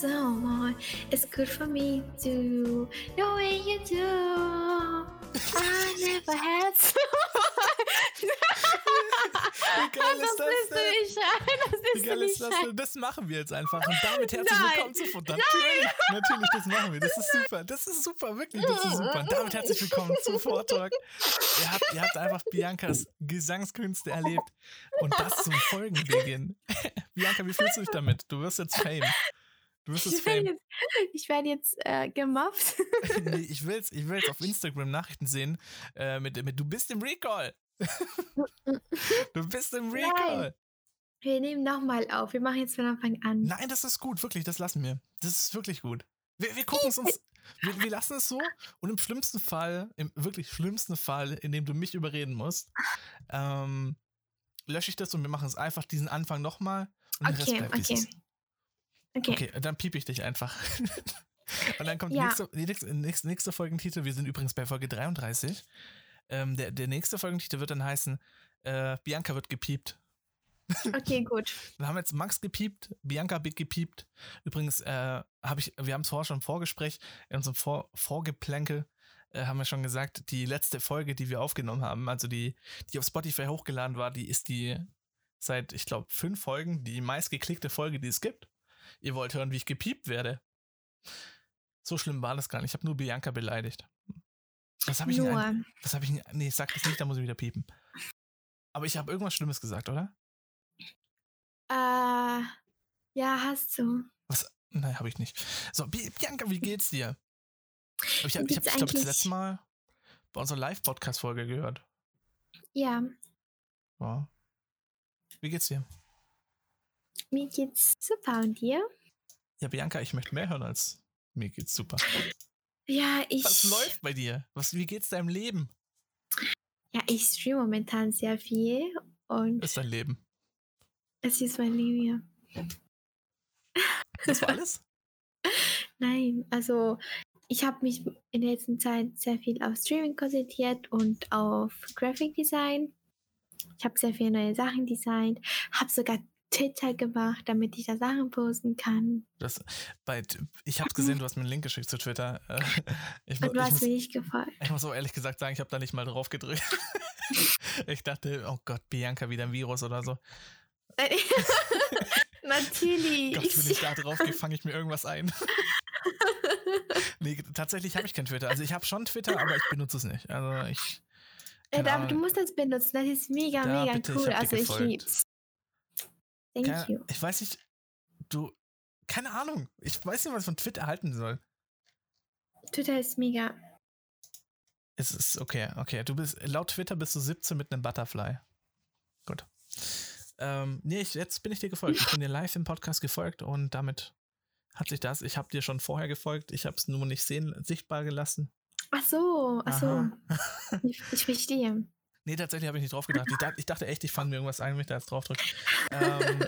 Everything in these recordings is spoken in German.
someone. It's good for me to the way you do. I never had someone. Wie geil das ist das bist denn? nicht. Das Wie geil ist das ein. denn? Das machen wir jetzt einfach. Und damit herzlich Nein. willkommen zu Futter. Natürlich, natürlich, das machen wir. Das ist super. Das ist super, wirklich, das ist super. Und damit herzlich willkommen zu Vortalk. Ihr habt, ihr habt einfach Biancas Gesangskünste erlebt. Und das zum Folgenbeginn. Bianca, wie fühlst du dich damit? Du wirst jetzt Fame. Du Ich werde Fame. jetzt, ich werde jetzt äh, gemobbt. nee, ich will's, ich will's auf Instagram Nachrichten sehen äh, mit, mit Du bist im Recall. du bist im Recall. Wir nehmen nochmal auf. Wir machen jetzt von Anfang an. Nein, das ist gut, wirklich, das lassen wir. Das ist wirklich gut. Wir, wir gucken es uns, wir, wir lassen es so und im schlimmsten Fall, im wirklich schlimmsten Fall, in dem du mich überreden musst, ähm, lösche ich das und wir machen es einfach diesen Anfang nochmal Okay, wie es okay. Okay. Dann piep ich dich einfach. und dann kommt die Ja. nächste, die nächste, nächste, nächste Folgentitel, wir sind übrigens bei Folge 33. Ähm, der, der nächste Folgentitel wird dann heißen, äh, Bianca wird gepiept. Okay, gut. Wir haben jetzt Max gepiept, Bianca Big gepiept. Übrigens, äh, habe ich, wir haben es vorher schon im Vorgespräch, in unserem Vor Vorgeplänkel, äh, haben wir schon gesagt, die letzte Folge, die wir aufgenommen haben, also die, die auf Spotify hochgeladen war, die ist die seit, ich glaube, fünf Folgen, die meistgeklickte Folge, die es gibt. Ihr wollt hören, wie ich gepiept werde. So schlimm war das gar nicht. Ich habe nur Bianca beleidigt. Was habe ich denn ein- Nur. Was habe ich denn, Nee, sag das nicht, da muss ich wieder piepen. Aber ich habe irgendwas Schlimmes gesagt, oder? Äh, ja, hast du. Was? Nein, habe ich nicht. So, Bi- Bianca, wie geht's dir? Ich habe, ich hab, glaube, das letzte Mal bei unserer Live-Podcast-Folge gehört. Ja, Ja. Wie geht's dir? Mir geht's super. Und dir? Ja, Bianca, ich möchte mehr hören als mir geht's super. Ja, ich. Was läuft bei dir? Was, wie geht's deinem Leben? Ja, ich streame momentan sehr viel. Und Was ist dein Leben? es ist mein Leben. Das war alles? Nein, also ich habe mich in der letzten Zeit sehr viel auf Streaming konzentriert und auf Graphic Design. Ich habe sehr viele neue Sachen designt, habe sogar Twitter gemacht, damit ich da Sachen posten kann. Das, bei, ich habe gesehen, du hast mir einen Link geschickt zu Twitter. Äh, Ich, Und du hast mir nicht gefallen. ich muss auch ehrlich gesagt sagen, ich habe da nicht mal drauf gedrückt. ich dachte, oh Gott, Bianca wieder ein Virus oder so. Natürlich. Gott, bin ich da drauf, fange ich mir irgendwas ein. nee, tatsächlich habe ich kein Twitter. Also ich habe schon Twitter, aber ich benutze es nicht. Also ich. Keine aber du musst das benutzen. Das ist mega, Da, mega bitte, cool. Also ich lieb's. Thank Keine, you. ich weiß nicht, du. Keine Ahnung. Ich weiß nicht, was ich von Twitter halten soll. Twitter ist mega. Es ist okay, okay. Du bist laut Twitter bist du 17 mit einem Butterfly. Gut. Ähm, nee, ich, jetzt bin ich dir gefolgt. Ich bin dir live im Podcast gefolgt und damit hat sich das. Ich habe dir schon vorher gefolgt. Ich habe es nur nicht sehen, sichtbar gelassen. Ach so, ach so. Ich, ich verstehe. Nee, tatsächlich habe ich nicht drauf gedacht. Ich, dacht, ich dachte echt, ich fand mir irgendwas ein, wenn ich da jetzt drauf drücke. Ähm,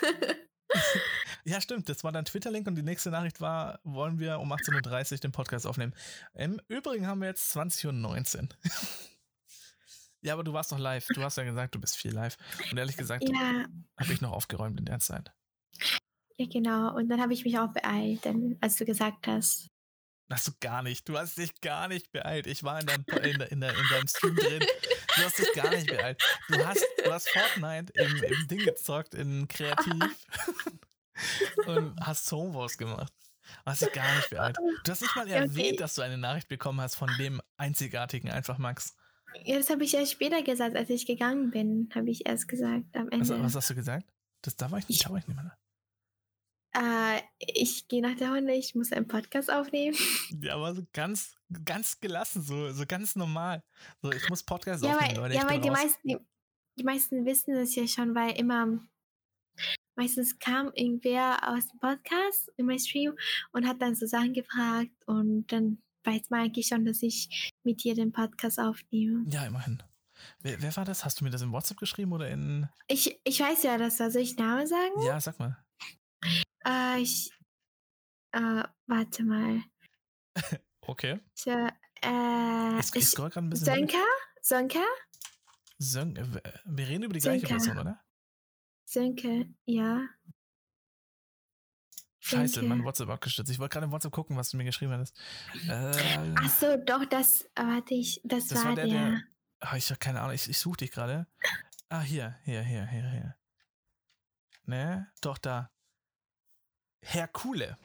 ja, stimmt. Das war dein Twitter-Link und die nächste Nachricht war, wollen wir um 18.30 Uhr den Podcast aufnehmen. Im Übrigen haben wir jetzt 20.19 Uhr. ja, aber du warst noch live. Du hast ja gesagt, du bist viel live. Und ehrlich gesagt, ja, habe ich noch aufgeräumt in der Zeit. ja, genau. Und dann habe ich mich auch beeilt, denn, als du gesagt hast. Hast du gar nicht. Du hast dich gar nicht beeilt. Ich war in deinem, in, in, in deinem Stream drin. Du hast dich gar nicht beeilt. Du hast, du hast Fortnite im, im Ding gezockt, in Kreativ. und hast Homewars gemacht. Du hast dich gar nicht beeilt. Du hast nicht mal Ja, okay. erwähnt, dass du eine Nachricht bekommen hast von dem einzigartigen Einfach Max. Ja, das habe ich erst später gesagt, als ich gegangen bin, habe ich erst gesagt am Was, Ende. was hast du gesagt? Das, da war ich nicht, da war ich nicht mehr. Äh, ich gehe nach der Runde, ich muss einen Podcast aufnehmen. Ja, aber so ganz, ganz gelassen, so, so ganz normal. So, ich muss Podcast ja, aufnehmen, weil, ja, weil die raus. meisten, die, die meisten wissen das ja schon, weil immer meistens kam irgendwer aus dem Podcast in meinem Stream und hat dann so Sachen gefragt und dann weiß man eigentlich schon, dass ich mit dir den Podcast aufnehme. Ja, immerhin. Wer, wer war das? Hast du mir das in WhatsApp geschrieben oder in. Ich, ich weiß ja, dass soll ich Namen sagen? Ja, sag mal. Äh, ich, äh, warte mal. Okay. Ich, äh, Ich, ich ich, scroll gerade ein bisschen. Sönka? Sönka? Sön äh, wir reden über die gleiche Sönke. Person, oder? Sönke, ja. Scheiße, Denke. mein WhatsApp abgestürzt. Ich wollte gerade im WhatsApp gucken, was du mir geschrieben hattest. Äh, Ach so, doch, das, äh, warte ich, das, Das war, der, der. der- ah, ich habe keine Ahnung, ich, ich suche dich gerade. Ah, hier, hier, hier, hier, hier. Ne? Doch, da. Herkule.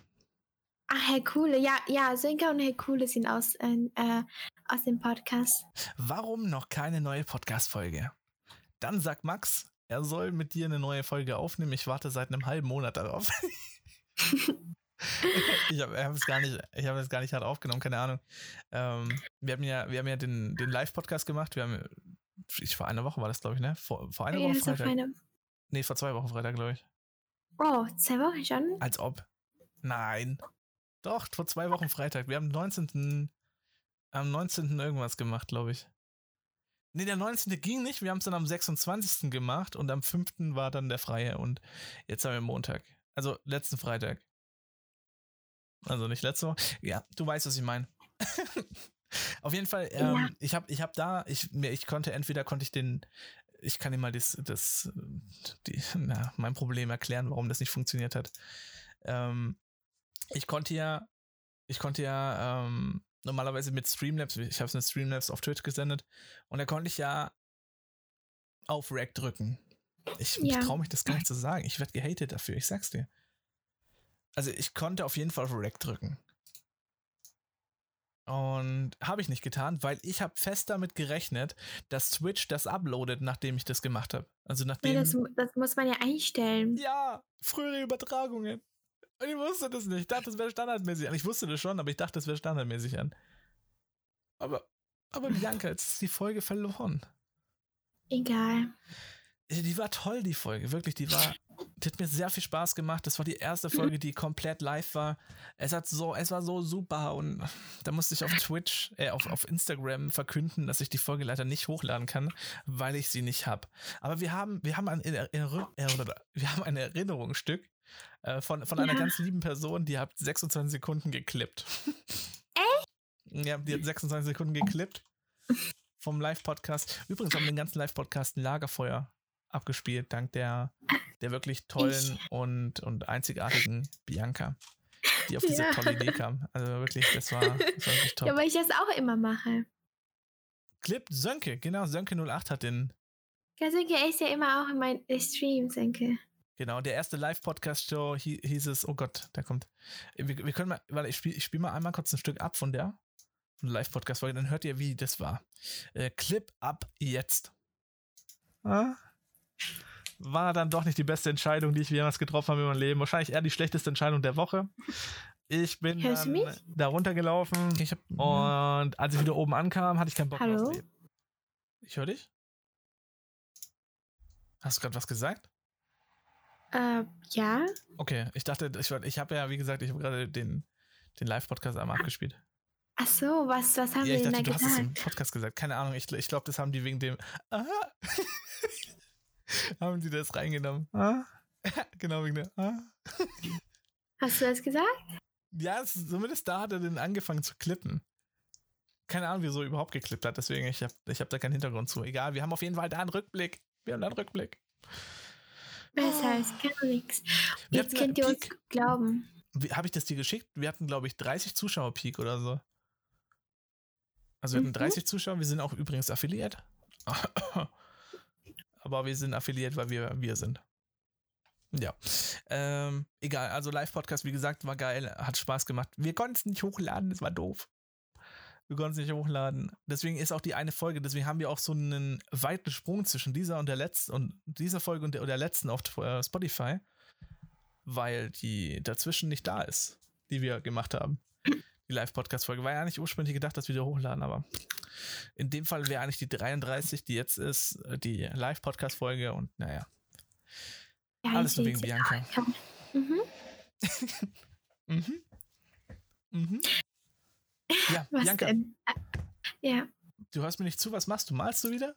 Ach, Herr Kuhle, ja, ja, Sönke und Herr Kuhle sind aus, äh, äh, aus dem Podcast. Warum noch keine neue Podcast-Folge? Dann sagt Max, er soll mit dir eine neue Folge aufnehmen. Ich warte seit einem halben Monat darauf. ich habe hab es gar nicht, ich habe es gar nicht hart aufgenommen, keine Ahnung. Ähm, wir haben ja, wir haben ja den, den Live-Podcast gemacht. Wir haben, ich, vor einer Woche war das, glaube ich, ne? Vor, vor einer Ja, Woche Freitag. eine, Nee, vor zwei Wochen Freitag, glaube ich. Oh, zwei Wochen schon? Als ob. Nein. Doch, vor zwei Wochen Freitag. Wir haben am 19. am 19. irgendwas gemacht, glaube ich. Nee, der 19. ging nicht. Wir haben es dann am 26. gemacht und am 5. war dann der Freie und jetzt haben wir Montag. Also letzten Freitag. Also nicht letzte Woche. Ja, du weißt, was ich meine. Auf jeden Fall, ähm, Ja. ich habe ich hab da, ich, mir, ich konnte, entweder konnte ich den, ich kann dir mal das, das die, na, mein Problem erklären, warum das nicht funktioniert hat. Ähm, ich konnte ja, ich konnte ja ähm, normalerweise mit Streamlabs, ich habe es mit Streamlabs auf Twitch gesendet und da konnte ich ja auf Rack drücken. Ich, Ja. ich traue mich das gar nicht zu sagen. Ich werde gehatet dafür, ich sag's dir. Also ich konnte auf jeden Fall auf Rack drücken. Und habe ich nicht getan, weil ich habe fest damit gerechnet, dass Twitch das uploadet, nachdem ich das gemacht habe. Also nachdem. Ja, das, das muss man ja einstellen. Ja, frühere Übertragungen. Und ich wusste das nicht. Ich dachte, das wäre standardmäßig an. Ich wusste das schon, aber ich dachte, das wäre standardmäßig an. Aber, aber Bianca, jetzt ist die Folge verloren. Egal. Die war toll, die Folge. Wirklich, die war. Die hat mir sehr viel Spaß gemacht. Das war die erste Folge, die komplett live war. Es hat so, es war so super und da musste ich auf Twitch, äh, auf, auf Instagram verkünden, dass ich die Folge leider nicht hochladen kann, weil ich sie nicht habe. Aber wir haben, wir haben ein, äh, wir haben ein Erinnerungsstück äh, von, von einer Ja. ganz lieben Person, die hat 26 Sekunden geklippt. Echt? Ja, die hat 26 Sekunden geklippt vom Live-Podcast. Übrigens haben wir den ganzen Live-Podcast ein Lagerfeuer abgespielt, dank der, der wirklich tollen und, und einzigartigen Bianca, die auf diese Ja. tolle Idee kam. Also wirklich, das war, das war wirklich top. Ja, weil ich das auch immer mache. Clip Sönke, genau, Sönke08 hat den, Ja, Sönke, er ist ja immer auch in meinen Streams, Sönke. genau, der erste Live-Podcast-Show hi- hieß es, oh Gott, der kommt. Wir, wir können mal, weil ich spiele ich spiel mal einmal kurz ein Stück ab von der, von der Live-Podcast-Folge, dann hört ihr, wie das war. Äh, Clip ab jetzt. Ah? War dann doch nicht die beste Entscheidung, die ich jemals getroffen habe in meinem Leben. Wahrscheinlich eher die schlechteste Entscheidung der Woche. Ich bin Hörst dann da runtergelaufen Ich hab, und als ich wieder oben ankam, hatte ich keinen Bock mehr Hallo? aufs Leben. Ich höre dich? Hast du gerade was gesagt? äh, ja. Okay, ich dachte, ich, ich habe ja, wie gesagt, ich habe gerade den, den Live-Podcast einmal abgespielt. Ach so, was, was haben Ja, wir ich denn dachte, da du hast es im gesagt? Podcast gesagt. Keine Ahnung, ich, ich glaube, das haben die wegen dem. Aha. haben die das reingenommen? Ah? genau, wegen der. Ah? Hast du das gesagt? Ja, es, zumindest da hat er den angefangen zu klippen. Keine Ahnung, wieso er überhaupt geklippt hat, deswegen, ich habe ich hab da keinen Hintergrund zu. Egal, wir haben auf jeden Fall da einen Rückblick. Wir haben da einen Rückblick. Besser ist gar nichts. Wir Jetzt hatten könnt ihr uns glauben. Habe ich das dir geschickt? Wir hatten, glaube ich, 30 Zuschauer-Peak oder so. Also wir hatten Mhm. 30 Zuschauer, wir sind auch übrigens affiliiert. Aber wir sind affiliiert, weil wir wir sind. Ja. Ähm, egal, also Live-Podcast, wie gesagt, war geil, hat Spaß gemacht. Wir konnten es nicht hochladen, das war doof. Wir konnten es nicht hochladen. Deswegen ist auch die eine Folge, deswegen haben wir auch so einen weiten Sprung zwischen dieser und der letzten und dieser Folge und der, und der letzten auf äh, Spotify, weil die dazwischen nicht da ist, die wir gemacht haben. Die Live-Podcast-Folge war ja nicht ursprünglich gedacht, dass wir die hochladen, aber in dem Fall wäre eigentlich die 33, die jetzt ist, äh, die Live-Podcast-Folge und naja, Ja, alles nur wegen. Bianca. Komm. Mhm. Mhm. Mhm. Ja, Was Bianca, denn? Ah, Ja. du hörst mir nicht zu, was machst du? Malst du wieder?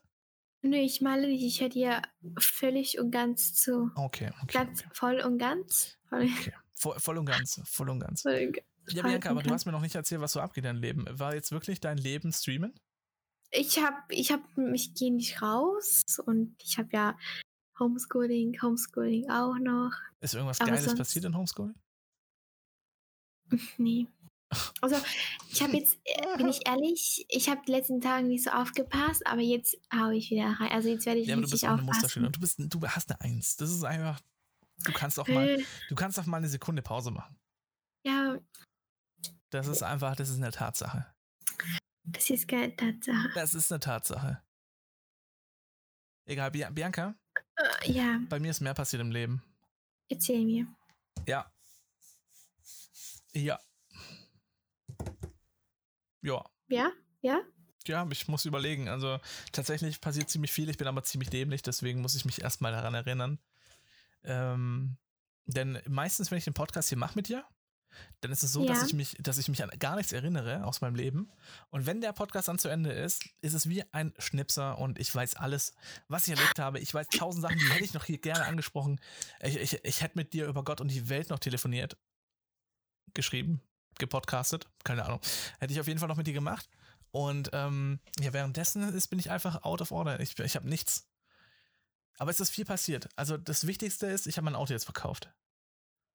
Nö, ich male nicht. Ich höre dir völlig und ganz zu. Okay, okay. Ganz okay. voll und ganz. Voll, okay. Voll, voll und ganz, voll und ganz. voll und ganz. Ja, Bianca, aber du ganz. hast mir noch nicht erzählt, was so abgeht in deinem Leben. War jetzt wirklich dein Leben streamen? Ich habe, ich habe, ich gehe nicht raus und ich habe ja Homeschooling, Homeschooling auch noch. Ist irgendwas Aber Geiles sonst- passiert in Homeschooling? Nee. Also, ich habe jetzt, äh, bin ich ehrlich, ich habe die letzten Tage nicht so aufgepasst, aber jetzt haue ich wieder rein. Also jetzt werde ich Ja, aber du bist richtig auch eine Musterschüler aufpassen. und du bist, du hast eine Eins. Das ist einfach, du kannst auch mal, Äh, du kannst auch mal eine Sekunde Pause machen. Ja, Das ist einfach, das ist eine Tatsache. das ist keine Tatsache. Das ist eine Tatsache. Egal, Bia- Bianca, Äh, Ja, bei mir ist mehr passiert im Leben. erzähl mir. Ja. Ja. Ja. Ja? Ja? Ja, ich muss überlegen. Also tatsächlich passiert ziemlich viel. Ich bin aber ziemlich dämlich, deswegen muss ich mich erstmal daran erinnern. Ähm, denn meistens, wenn ich den Podcast hier mache mit dir, dann ist es so, dass Ja. ich mich, dass ich mich an gar nichts erinnere aus meinem Leben. Und wenn der Podcast dann zu Ende ist, ist es wie ein Schnipser und ich weiß alles, was ich erlebt habe. Ich weiß tausend Sachen, die hätte ich noch hier gerne angesprochen. Ich, ich, ich hätte mit dir über Gott und die Welt noch telefoniert, geschrieben, gepodcastet, keine Ahnung. Hätte ich auf jeden Fall noch mit dir gemacht. Und ähm, ja, währenddessen ist, bin ich einfach out of order. Ich, ich habe nichts. Aber es ist viel passiert. Also das Wichtigste ist, ich habe mein Auto jetzt verkauft.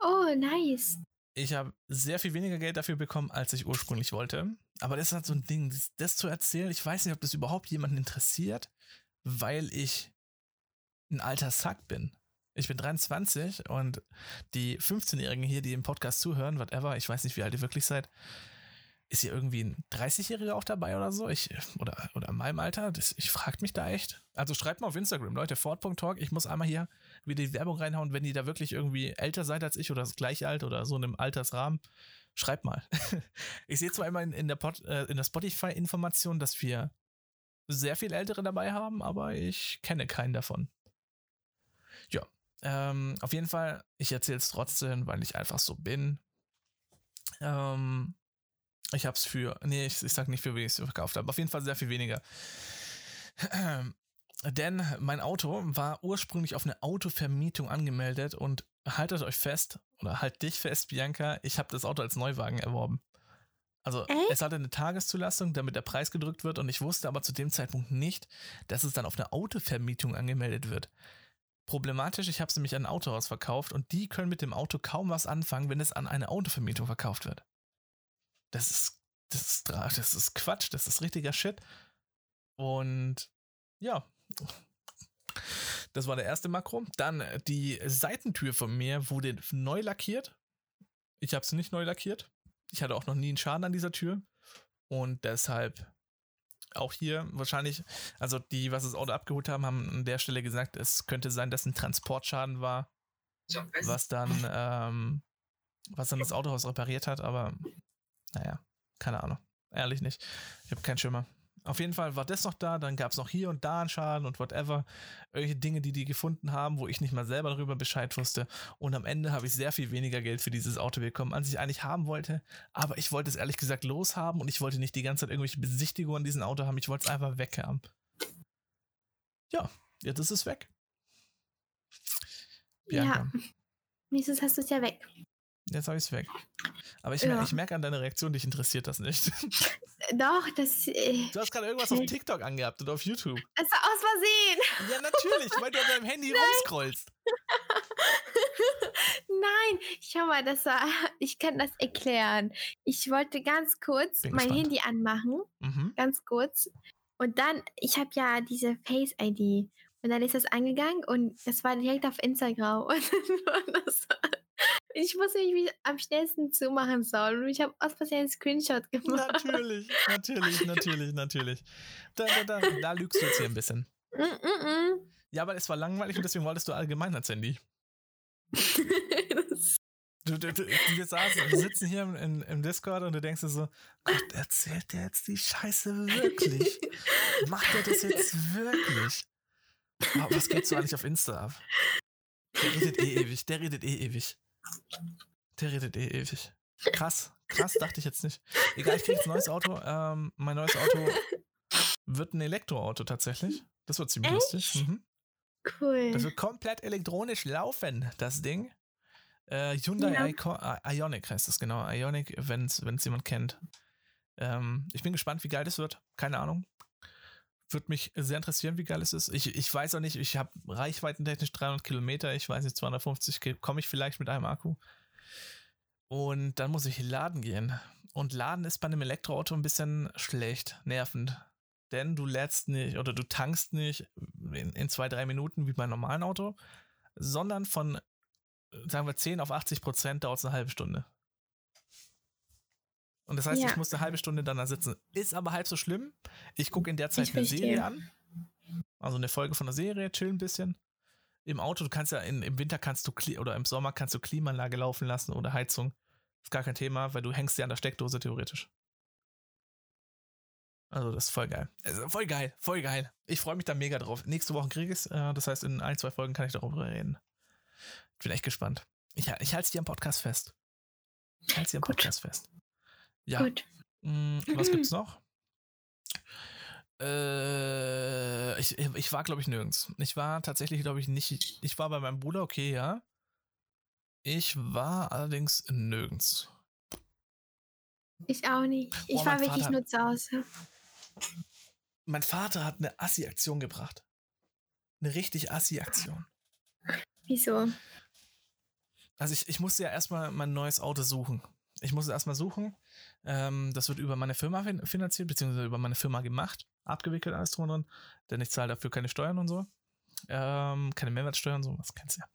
Oh, nice. Ich habe sehr viel weniger Geld dafür bekommen, als ich ursprünglich wollte. Aber das ist halt so ein Ding, das, das zu erzählen, ich weiß nicht, ob das überhaupt jemanden interessiert, weil ich ein alter Sack bin. Ich bin 23 und die 15-Jährigen hier, die im Podcast zuhören, whatever, ich weiß nicht, wie alt ihr wirklich seid, ist hier irgendwie ein 30-Jähriger auch dabei oder so? Ich, oder, oder in meinem Alter? Das, ich frage mich da echt. Also schreibt mal auf Instagram, Leute, Ford.talk. Ich muss einmal hier wieder die Werbung reinhauen, wenn ihr da wirklich irgendwie älter seid als ich oder gleich alt oder so in einem Altersrahmen. Schreibt mal. ich sehe zwar immer in, in der, äh, der Spotify-Information, dass wir sehr viel Ältere dabei haben, aber ich kenne keinen davon. Ja, ähm, auf jeden Fall, ich erzähle es trotzdem, weil ich einfach so bin. Ähm, ich habe es für, nee, ich, ich sag nicht für wenig ich es verkauft habe, auf jeden Fall sehr viel weniger. Denn mein Auto war ursprünglich auf eine Autovermietung angemeldet und haltet euch fest, oder halt dich fest, Bianca, ich habe das Auto als Neuwagen erworben. Also Echt? es hatte eine Tageszulassung, damit der Preis gedrückt wird und ich wusste aber zu dem Zeitpunkt nicht, dass es dann auf eine Autovermietung angemeldet wird. Problematisch, ich habe es nämlich an ein Autohaus verkauft und die können mit dem Auto kaum was anfangen, wenn es an eine Autovermietung verkauft wird. Das ist, das ist, das ist Quatsch, das ist richtiger Shit. Und ja, das war der erste Makro. Dann äh, die Seitentür von mir wurde neu lackiert. Ich habe sie nicht neu lackiert. Ich hatte auch noch nie einen Schaden an dieser Tür. Und deshalb auch hier wahrscheinlich, also die, was das Auto abgeholt haben, haben an der Stelle gesagt, es könnte sein, dass ein Transportschaden war, was dann, ähm, was dann das Autohaus repariert hat, aber naja, keine Ahnung. Ehrlich nicht. Ich habe keinen Schimmer. Auf jeden Fall war das noch da, dann gab es noch hier und da einen Schaden und whatever. Irgendwelche Dinge, die die gefunden haben, wo ich nicht mal selber darüber Bescheid wusste. Und am Ende habe ich sehr viel weniger Geld für dieses Auto bekommen, als ich eigentlich haben wollte. Aber ich wollte es ehrlich gesagt loshaben und ich wollte nicht die ganze Zeit irgendwelche Besichtigungen an diesem Auto haben. Ich wollte es einfach weghaben. Ja, jetzt ist es weg. Bianca, Ja. Nächstes hast du es ja weg. Jetzt habe ich es weg. Aber ich, Ja. merke an deiner Reaktion, dich interessiert das nicht. Doch, das, äh, Du hast gerade irgendwas auf TikTok angehabt oder auf YouTube. das war aus Versehen. Ja, natürlich, weil du an deinem Handy rumscrollst. Nein, schau mal, das war, ich kann das erklären. Ich wollte ganz kurz Bin mein gespannt. Handy anmachen, Mhm. ganz kurz. Und dann, ich habe ja diese Face-ID. Und dann ist das angegangen und das war direkt auf Instagram. Und war das, ich wusste nicht, wie ich am schnellsten zumachen soll. Und ich habe aus Versehen einen Screenshot gemacht. Natürlich, natürlich, natürlich, natürlich. Da, da, da, da lügst du jetzt hier ein bisschen. Mm, mm, mm. Ja, aber es war langweilig und deswegen wolltest du allgemein als Handy. Du, du, du, wir, saßen, wir sitzen hier im, im, im Discord und du denkst dir so, Gott, erzählt der jetzt die Scheiße wirklich? Macht er das jetzt wirklich? Aber was geht so eigentlich auf Insta ab? Der redet eh ewig, der redet eh ewig. Der redet eh ewig. Krass, krass, dachte ich jetzt nicht. Egal, ich krieg jetzt ein neues Auto. Ähm, mein neues Auto wird ein Elektroauto tatsächlich. Das wird ziemlich Echt? lustig. Mhm. cool. Das wird komplett elektronisch laufen, das Ding. Äh, Hyundai Ja. Ico äh, Ionic heißt es genau. Ionic, wenn es jemand kennt. Ähm, ich bin gespannt, wie geil das wird. Keine Ahnung. Würde mich sehr interessieren, wie geil es ist. Ich, ich weiß auch nicht, ich habe reichweitentechnisch 300 Kilometer. Ich weiß nicht, 250 komme ich vielleicht mit einem Akku. Und dann muss ich laden gehen. Und laden ist bei einem Elektroauto ein bisschen schlecht, nervend. Denn du lädst nicht oder du tankst nicht in, in zwei, drei Minuten wie bei einem normalen Auto, sondern von, sagen wir, 10 auf 80 Prozent dauert es eine halbe Stunde. Und das heißt, Ja. ich muss eine halbe Stunde dann da sitzen. Ist aber halb so schlimm. Ich gucke in der Zeit Ich eine verstehe. Serie an. Also eine Folge von der Serie, chill ein bisschen. Im Auto, du kannst ja in, im Winter kannst du oder im Sommer kannst du Klimaanlage laufen lassen oder Heizung. Ist gar kein Thema, weil du hängst dir an der Steckdose theoretisch. Also das ist voll geil. Also voll geil, voll geil. Ich freue mich da mega drauf. Nächste Woche kriege ich es. Äh, das heißt, in ein, zwei Folgen kann ich darüber reden. Ich bin echt gespannt. Ich, ich halte es dir am Podcast fest. Ich halte es dir am. Podcast fest. Ja. Gut. Mm, was gibt's noch? Äh, ich, ich war, glaube ich, nirgends. Ich war tatsächlich, glaube ich, nicht. Ich war bei meinem Bruder, okay, ja. Ich war allerdings nirgends. Ich auch nicht. Ich Boah, war wirklich Vater- nur zu Hause. Mein Vater hat eine Assi-Aktion gebracht. Eine richtig Assi-Aktion. Wieso? Also ich, ich musste ja erstmal mein neues Auto suchen. Ich musste erstmal suchen. Ähm, das wird über meine Firma fin finanziert, beziehungsweise über meine Firma gemacht, abgewickelt, alles drum und dran. Denn ich zahle dafür keine Steuern und so. Ähm, keine Mehrwertsteuern und so, was kennst du ja.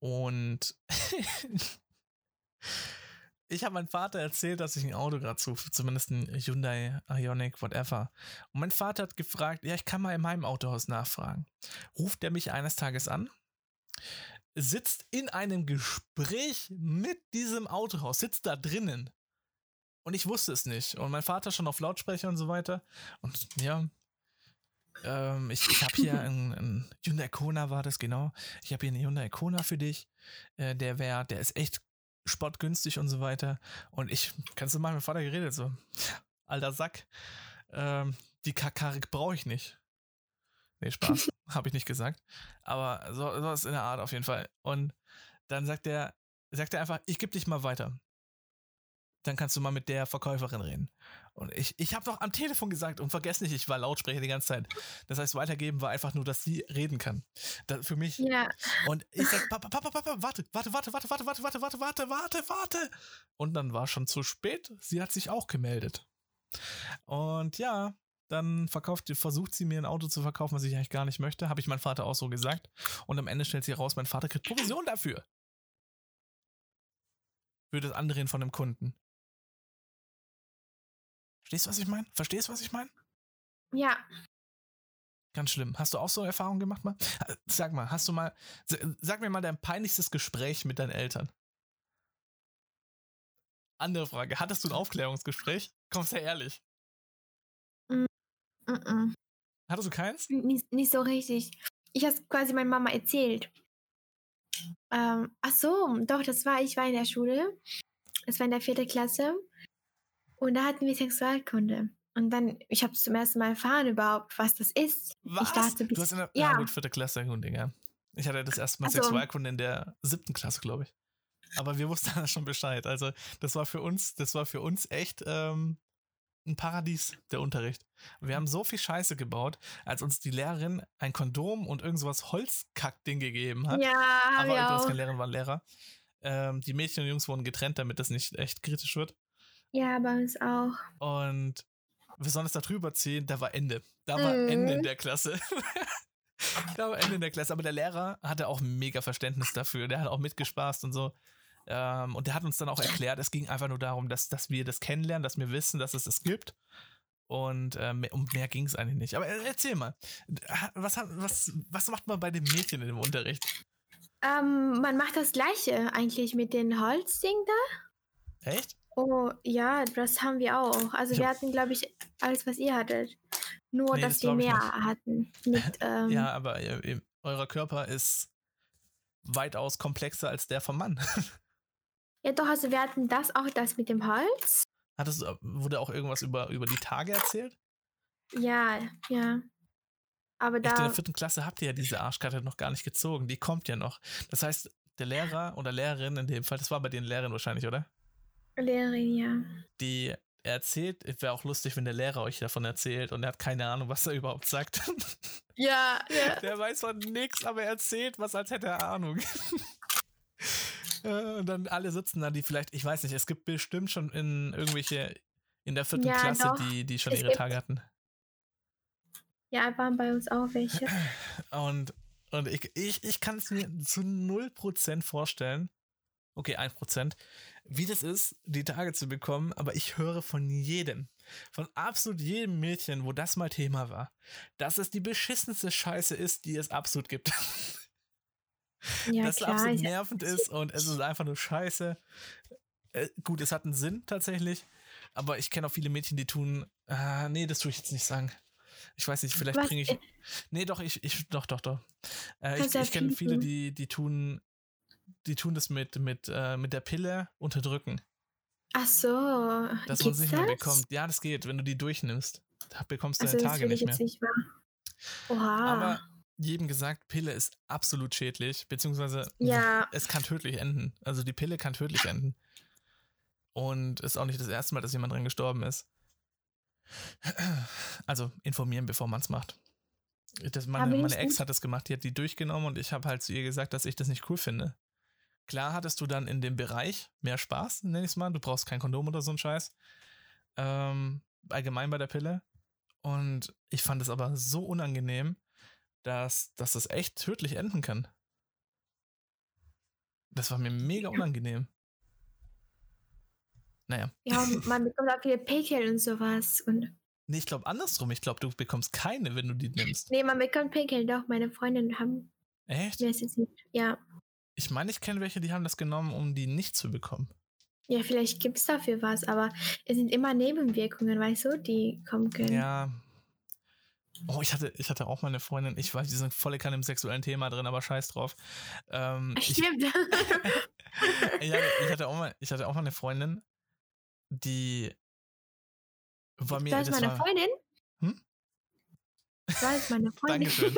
Und ich habe meinem Vater erzählt, dass ich ein Auto gerade suche, zumindest ein Hyundai Ioniq, whatever. Und mein Vater hat gefragt, ja, ich kann mal in meinem Autohaus nachfragen. Ruft er mich eines Tages an, sitzt in einem Gespräch mit diesem Autohaus, sitzt da drinnen. Und ich wusste es nicht. Und mein Vater schon auf Lautsprecher und so weiter. Und ja, ähm, ich, ich habe hier ein, ein Hyundai Kona war das, genau. Ich habe hier einen Hyundai Kona für dich. Äh, der wäre, der ist echt spottgünstig und so weter. Und ich, kannst du mal mit meinem Vater geredet, so, alter Sack, ähm, die Karre brauche ich nicht. Nee, Spaß. Habe ich nicht gesagt. Aber so, sowas in der Art auf jeden Fall. Und dann sagt er, sagt er einfach, ich gebe dich mal weiter. Dann kannst du mal mit der Verkäuferin reden. Und ich, ich habe doch am Telefon gesagt und vergess nicht, ich war Lautsprecher die ganze Zeit. Das heißt, weitergeben war einfach nur, dass sie reden kann. Das, für mich. Ja. Und ich sag, Papa, Papa, Papa, warte, warte, warte, warte, warte, warte, warte, warte, warte, warte, warte. Und dann war schon zu spät. Sie hat sich auch gemeldet. Und ja, dann verkauft, versucht sie mir ein Auto zu verkaufen, was ich eigentlich gar nicht möchte. Habe ich meinem Vater auch so gesagt. Und am Ende stellt sie raus, mein Vater kriegt Provision dafür. Für das Andrehen von einem Kunden. Verstehst du, was ich meine? Verstehst du, was ich meine? Ja. Ganz schlimm. Hast du auch so Erfahrungen gemacht mal? Äh, Sag mal, hast du mal, sag mir mal dein peinlichstes Gespräch mit deinen Eltern. Andere Frage. Hattest du ein Aufklärungsgespräch? Komm, sehr ehrlich. Mm-mm. Hattest du keins? Nicht, nicht so richtig. Ich habe quasi meiner Mama erzählt. Ähm, ach so, doch, das war, ich war in der Schule. Das war in der vierten Klasse. Und da hatten wir Sexualkunde. Und dann, ich habe zum ersten Mal erfahren überhaupt, was das ist. Was? Dachte, du hast in der ja. ja. gut, vierte Klasse, gut, Digga. Ich hatte das erste Mal Also- Sexualkunde in der siebten Klasse, glaube ich. Aber wir wussten da schon Bescheid. Also, das war für uns, das war für uns echt ähm, ein Paradies, der Unterricht. Wir haben so viel Scheiße gebaut, als uns die Lehrerin ein Kondom und irgend sowas Holzkack-Ding gegeben hat. ja, Aber wir übrigens auch. keine Lehrerin, waren Lehrer. Ähm, die Mädchen und Jungs wurden getrennt, damit das nicht echt kritisch wird. Ja, bei uns auch. Und wir sollen es da drüber ziehen, da war Ende. Da war Mhm. Ende in der Klasse. da war Ende in der Klasse. Aber der Lehrer hatte auch mega Verständnis dafür. Der hat auch mitgespaßt und so. Ähm, und der hat uns dann auch erklärt, es ging einfach nur darum, dass, dass wir das kennenlernen, dass wir wissen, dass es das gibt. Und äh, mehr, um mehr ging es eigentlich nicht. Aber äh, erzähl mal, was, was, was macht man bei den Mädchen im Unterricht? Ähm, man macht das Gleiche eigentlich mit den Holzding da. Echt? Oh, ja, das haben wir auch. Also Ich wir hatten, glaube ich, alles, was ihr hattet. Nur, Nee, dass das wir mehr hatten. Mit, ähm, Ja, aber ihr, euer Körper ist weitaus komplexer als der vom Mann. ja, doch, also wir hatten das auch, das mit dem Holz. Hattest, du- wurde auch irgendwas über, über die Tage erzählt? Ja, ja. Aber Echt, in da, der vierten Klasse habt ihr ja diese Arschkarte noch gar nicht gezogen. Die kommt ja noch. Das heißt, der Lehrer oder Lehrerin in dem Fall, das war bei den Lehrern wahrscheinlich, oder? Lehrerin, ja. Die erzählt, es wäre auch lustig, wenn der Lehrer euch davon erzählt und er hat keine Ahnung, was er überhaupt sagt. Ja, ja. der weiß von nix, aber er erzählt was, als hätte er Ahnung. Äh, und dann alle sitzen da, die vielleicht, ich weiß nicht, es gibt bestimmt schon in irgendwelche in der vierten Ja, Klasse, doch. die, die schon Es ihre gibt- Tage hatten. Ja, waren bei uns auch welche. Und, und ich, ich, ich kann es mir zu 0% vorstellen, okay, 1%, wie das ist, die Tage zu bekommen, aber ich höre von jedem, von absolut jedem Mädchen, wo das mal Thema war, dass es die beschissenste Scheiße ist, die es absolut gibt. Ja, dass es klar. absolut Ich, nervend ist und es ist einfach nur Scheiße. Äh, gut, es hat einen Sinn tatsächlich, aber ich kenne auch viele Mädchen, die tun, ah, nee, das tue ich jetzt nicht sagen. Ich weiß nicht, vielleicht bringe ich. Nee, doch, ich, ich, doch, doch, doch. Äh, ich ja ich kenne viele, die, die tun, die tun das mit, mit, äh, mit der Pille unterdrücken, ach so. dass man es nicht mehr bekommt. Ja, das geht, wenn du die durchnimmst. Da bekommst du Also, deine Tage nicht mehr. nicht. Oha. Aber jedem gesagt, Pille ist absolut schädlich, beziehungsweise ja, es kann tödlich enden. Also die Pille kann tödlich enden. Und ist auch nicht das erste Mal, dass jemand dran gestorben ist. Also informieren, bevor man es macht. Das, meine, meine Ex hat das gemacht, die hat die durchgenommen und ich habe halt zu ihr gesagt, dass ich das nicht cool finde. Klar hattest du dann in dem Bereich mehr Spaß, nenn ich es mal. Du brauchst kein Kondom oder so ein Scheiß. Ähm, allgemein bei der Pille. Und ich fand es aber so unangenehm, dass, dass das echt tödlich enden kann. Das war mir mega unangenehm. Naja. ja, man bekommt auch viele Pickel und sowas. Und Nee, ich glaube andersrum. Ich glaube, du bekommst keine, wenn du die nimmst. nee, man bekommt Pickel. Doch, meine Freundin haben Echt? Ja. Ich meine, ich kenne welche, die haben das genommen, um die nicht zu bekommen. Ja, vielleicht gibt es dafür was, aber es sind immer Nebenwirkungen, weißt du, die kommen können. Ja. Oh, ich hatte, ich hatte auch mal eine Freundin, ich weiß, die sind volle Kanne im sexuellen Thema drin, aber scheiß drauf. Ähm, ich, Stimmt. ich, hatte, ich, hatte auch mal, ich hatte auch mal eine Freundin, die war mir. das ist meine war, Freundin. Hm? Das ist meine Freundin. Dankeschön.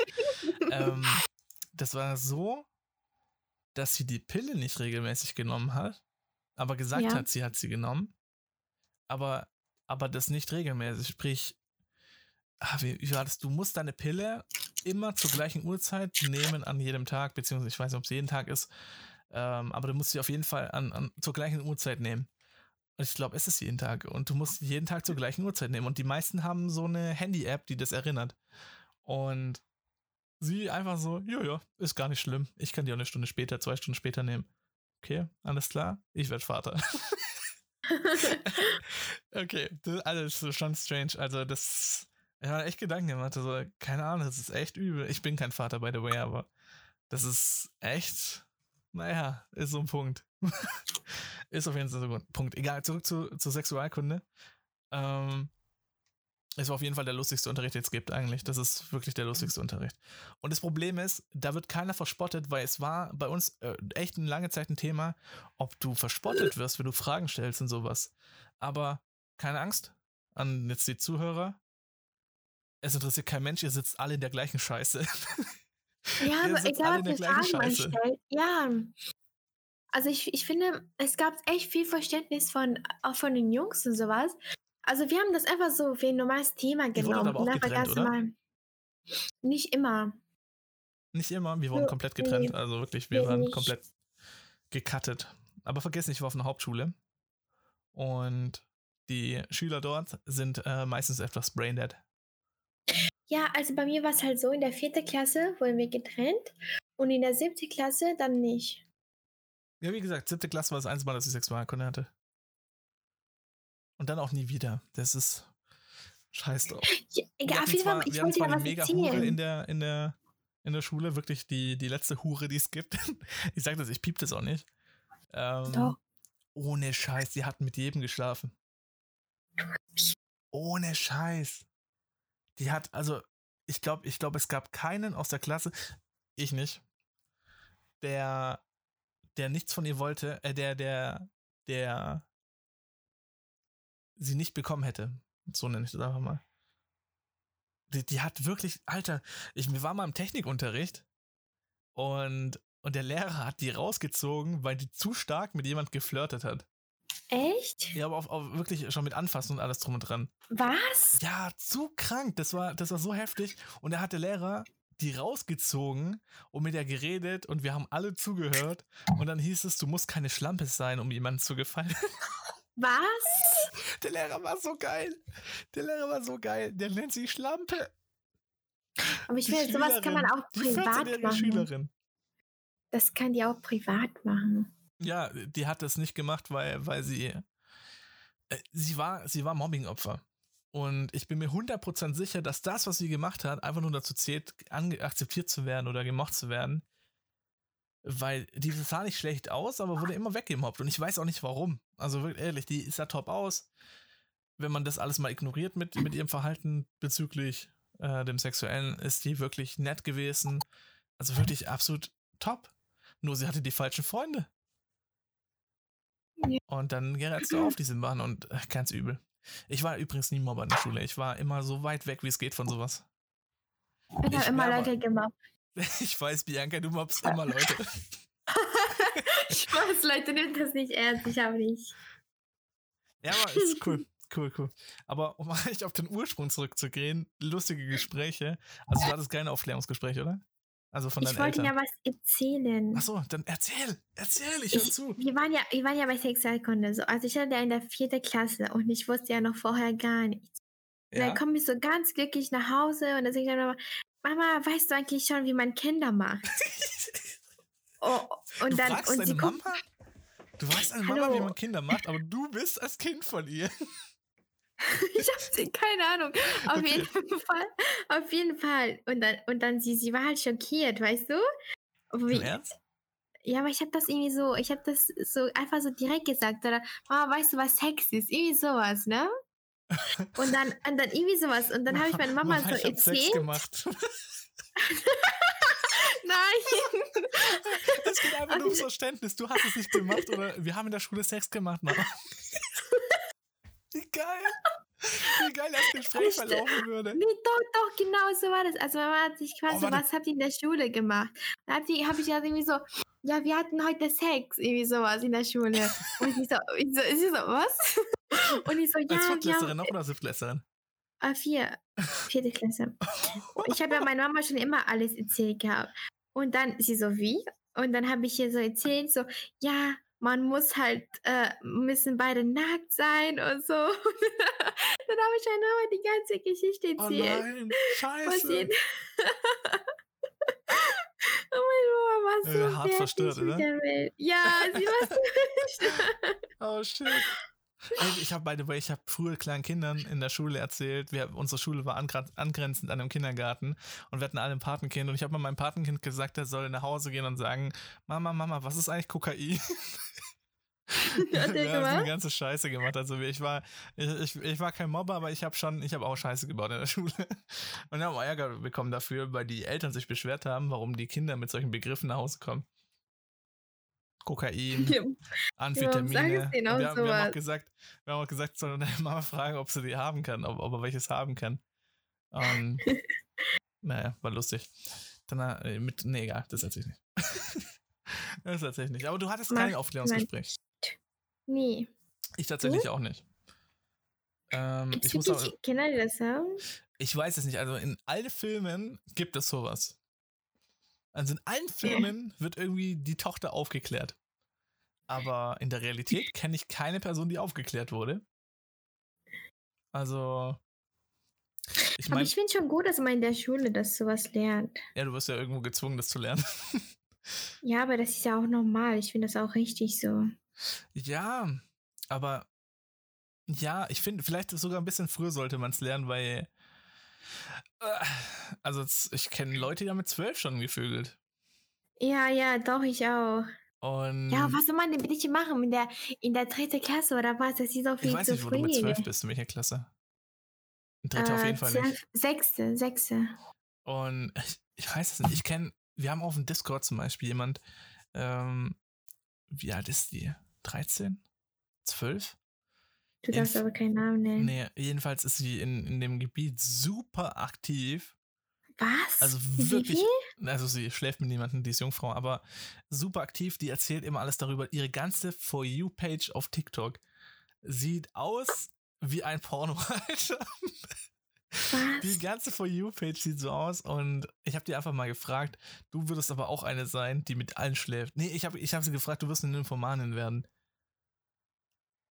ähm, das war so, dass sie die Pille nicht regelmäßig genommen hat, aber gesagt Ja. hat, sie hat sie genommen, aber, aber das nicht regelmäßig. Sprich, ah, wie, wie war das? Du musst deine Pille immer zur gleichen Uhrzeit nehmen an jedem Tag, beziehungsweise ich weiß nicht, ob es jeden Tag ist, ähm, aber du musst sie auf jeden Fall an, an, zur gleichen Uhrzeit nehmen. Und ich glaube, es ist jeden Tag. Und du musst jeden Tag zur gleichen Uhrzeit nehmen. Und die meisten haben so eine Handy-App, die das erinnert. Und sie einfach so, ja, ja, ist gar nicht schlimm. Ich kann die auch eine Stunde später, zwei Stunden später nehmen. Okay, alles klar, ich werde Vater. okay, das alles schon strange. Also das, ich habe echt Gedanken gemacht. Also, keine Ahnung, das ist echt übel. Ich bin kein Vater, by the way, aber das ist echt, naja, ist so ein Punkt. ist auf jeden Fall so ein Punkt. Egal, zurück zu, zur Sexualkunde. Ähm, es war auf jeden Fall der lustigste Unterricht, den es gibt eigentlich. Das ist wirklich der lustigste Unterricht. Und das Problem ist, da wird keiner verspottet, weil es war bei uns äh, echt eine lange Zeit ein Thema, ob du verspottet wirst, wenn du Fragen stellst und sowas. Aber keine Angst an jetzt die Zuhörer. Es interessiert kein Mensch, ihr sitzt alle in der gleichen Scheiße. Ja, aber egal, was für Fragen man stellt. Ja. Also ich, ich finde, es gab echt viel Verständnis von, auch von den Jungs und sowas. Also wir haben das einfach so wie ein normales Thema genommen. aber auch getrennt, ganz oder? normal. Nicht immer. Nicht immer, wir wurden Ja, komplett nee. getrennt. Also wirklich, wir Nee, waren nicht. komplett gecuttet. Aber vergiss nicht, ich war auf einer Hauptschule. Und die Schüler dort sind äh, meistens etwas braindead. Ja, also bei mir war es halt so, in der vierten Klasse wurden wir getrennt und in der siebten Klasse dann nicht. Ja, wie gesagt, siebte Klasse war das einzige Mal, dass ich Sexualkunde hatte. Und dann auch nie wieder. Das ist scheiß drauf. Ja, Wir hatten zwar, ich wir hatten zwar die was mega Hure in der, in der, in der Schule, wirklich die, die letzte Hure, die es gibt. Ich sag das, ich piep das auch nicht. Ähm, Doch. Ohne Scheiß, die hat mit jedem geschlafen. Ohne Scheiß. Die hat, also, ich glaube, ich glaube, es gab keinen aus der Klasse, ich nicht, der, der nichts von ihr wollte, äh, der, der, der sie nicht bekommen hätte. So nenne ich das einfach mal. Die, die hat wirklich, Alter, ich mir war mal im Technikunterricht und, und der Lehrer hat die rausgezogen, weil die zu stark mit jemand geflirtet hat. Echt? Ja, aber auch, auch wirklich schon mit Anfassen und alles drum und dran. Was? Ja, zu krank. Das war, das war so heftig. Und da hat der Lehrer die rausgezogen und mit der geredet und wir haben alle zugehört und dann hieß es, du musst keine Schlampe sein, um jemandem zu gefallen. Was? Der Lehrer war so geil. Der Lehrer war so geil. Der nennt sie Schlampe. Aber ich finde, sowas kann man auch privat 14-jährige machen. Schülerin. Das kann die auch privat machen. Ja, die hat das nicht gemacht, weil, weil sie, äh, sie war, sie war Mobbingopfer. Und ich bin mir 100% sicher, dass das, was sie gemacht hat, einfach nur dazu zählt, akzeptiert zu werden oder gemocht zu werden. Weil die sah nicht schlecht aus, aber wurde immer weggemobbt. Und ich weiß auch nicht warum. Also wirklich ehrlich, die sah top aus. Wenn man das alles mal ignoriert mit, mit ihrem Verhalten bezüglich äh, dem Sexuellen, ist die wirklich nett gewesen. Also wirklich absolut top. Nur sie hatte die falschen Freunde. Und dann gerätst du auf diese Bahn und äh, ganz übel. Ich war übrigens nie Mobber in der Schule. Ich war immer so weit weg, wie es geht von sowas. Ich habe immer wär aber- Leute gemacht. Ich weiß, Bianca, du mobst immer Leute. Ich weiß, Leute, nimmt das nicht ernst. Ich habe nicht. Ja, aber ist cool. Cool, cool. Aber um eigentlich auf den Ursprung zurückzugehen, lustige Gespräche. Also du hattest keine Aufklärungsgespräche, oder? Also von Ich wollte Eltern. ja was erzählen. Achso, dann erzähl, erzähl, ich hör Ich, zu. wir, waren ja, wir waren ja bei Sexualkunde. So. Also ich hatte ja in der vierten Klasse und ich wusste ja noch vorher gar nichts. Ja? dann komme ich so ganz glücklich nach Hause und dann sage ich dann Mama, weißt du eigentlich schon, wie man Kinder macht? Oh, und du dann fragst und deine sie Mama? Du weißt deine Mama, wie man Kinder macht, aber du bist als Kind von ihr. ich habe keine Ahnung. Auf Okay. jeden Fall, auf jeden Fall. Und dann und dann sie, sie war halt schockiert, weißt du? Wie, ja, aber ich habe das irgendwie so, ich habe das so einfach so direkt gesagt oder Mama, weißt du, was Sex ist? Irgendwie sowas, ne? Und dann und dann irgendwie sowas und dann habe ich meine Mama so ich hab Sex erzählt. gemacht. Nein. Es geht einfach nur ums Verständnis. Du hast es nicht gemacht oder wir haben in der Schule Sex gemacht. Mama. Wie geil. Wie geil das Gespräch Nicht- verlaufen würde. Nee, doch, doch, genau so war das. Also Mama hat sich quasi Oh, so, was habt ihr in der Schule gemacht? Dann habe hab ich ja irgendwie so, ja, wir hatten heute Sex, irgendwie sowas in der Schule. Und ich so, ich so, ich so was? Und ich so, Als ja, wir Viertklässlerin haben noch oder Siebtklässlerin? äh, vier, vierte Klasse. Ich habe ja meiner Mama schon immer alles erzählt gehabt. Und dann, sie so, wie? Und dann habe ich ihr so erzählt, so, ja, man muss halt, äh, müssen beide nackt sein und so. dann habe ich meiner Mama die ganze Geschichte Oh erzählt. nein, Was scheiße. oh meine Mama war so Äh, hart verstört, oder? Ja, sie war so. Oh shit. Ey, ich habe by the way, ich habe früher kleinen Kindern in der Schule erzählt, wir, unsere Schule war angrenzend an einem Kindergarten und wir hatten alle ein Patenkind und ich habe mal meinem Patenkind gesagt, er soll nach Hause gehen und sagen, Mama, Mama, was ist eigentlich Kokain? Hat der Wir haben so eine gemacht? ganze Scheiße gemacht. Also ich war, ich, ich, ich war kein Mobber, aber ich habe schon, ich habe auch Scheiße gebaut in der Schule. Und haben Ärger bekommen dafür, weil die Eltern sich beschwert haben, warum die Kinder mit solchen Begriffen nach Hause kommen. Kokain, Ja, Amphetamine. auch wir, haben, wir, haben auch gesagt, wir haben auch gesagt, soll deine Mama fragen, ob sie die haben kann, ob, ob er welches haben kann. Und naja, war lustig. Dann äh, mit, nee, egal, das erzähl ich nicht. das erzähl ich nicht. Aber du hattest kein Aufklärungsgespräch. Nee. Ich tatsächlich auch nicht. Ähm, Gibt's ich, muss aber, Kinder, die das haben? ich weiß es nicht. Also in allen Filmen gibt es sowas. Also in allen Filmen wird irgendwie die Tochter aufgeklärt. Aber in der Realität kenne ich keine Person, die aufgeklärt wurde. Also. Ich Aber meine, ich finde schon gut, dass man in der Schule das sowas lernt. ja, du wirst ja irgendwo gezwungen, das zu lernen. Ja, aber das ist ja auch normal. Ich finde das auch richtig so. ja, aber ja, ich finde, vielleicht sogar ein bisschen früher sollte man es lernen, weil. Also, ich kenne Leute, die haben mit zwölf schon gevögelt. Ja, ja, doch, ich auch. Und Ja, was soll man denn bitte machen in der, in der dritten Klasse oder was? Das ist so ich viel weiß zu nicht, wo du mit zwölf bist, in welcher Klasse. In dritter auf Äh, jeden Fall zwölf- nicht. Sechste, sechste. Und ich, ich weiß es nicht. Ich kenne, wir haben auf dem Discord zum Beispiel jemand, ähm, wie alt ist die? 13? 12? Du darfst Inf- aber keinen Namen nennen. Nee, jedenfalls ist sie in, in dem Gebiet super aktiv. Was? Also Wie wirklich, viel? also sie schläft mit niemandem, die ist Jungfrau, aber super aktiv, die erzählt immer alles darüber. Ihre ganze For You-Page auf TikTok sieht aus wie ein Porno, Alter. Was? Die ganze For You-Page sieht so aus und ich habe dir einfach mal gefragt, du würdest aber auch eine sein, die mit allen schläft. Nee, ich habe ich hab sie gefragt, du wirst eine Nymphomanin werden.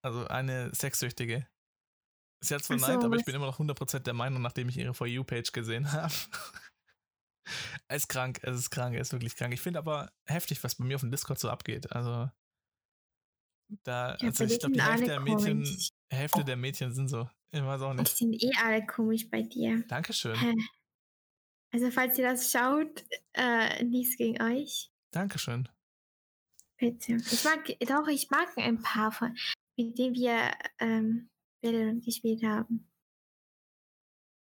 Also eine Sexsüchtige. Sie hat zwar so, aber ich bin immer noch 100% der Meinung, nachdem ich ihre For You-Page gesehen habe. es ist krank, es ist krank, es ist wirklich krank. Ich finde aber heftig, was bei mir auf dem Discord so abgeht. Also da, Ja, also ich glaube, die Hälfte der Mädchen. Hälfte der Mädchen sind so. Ich weiß auch Die nicht. sind eh alle komisch bei dir. Dankeschön. Also falls ihr das schaut, äh, nichts gegen euch. Dankeschön. Bitte. Ich mag, doch, ich mag ein paar von, mit denen wir ähm, Valorant gespielt haben.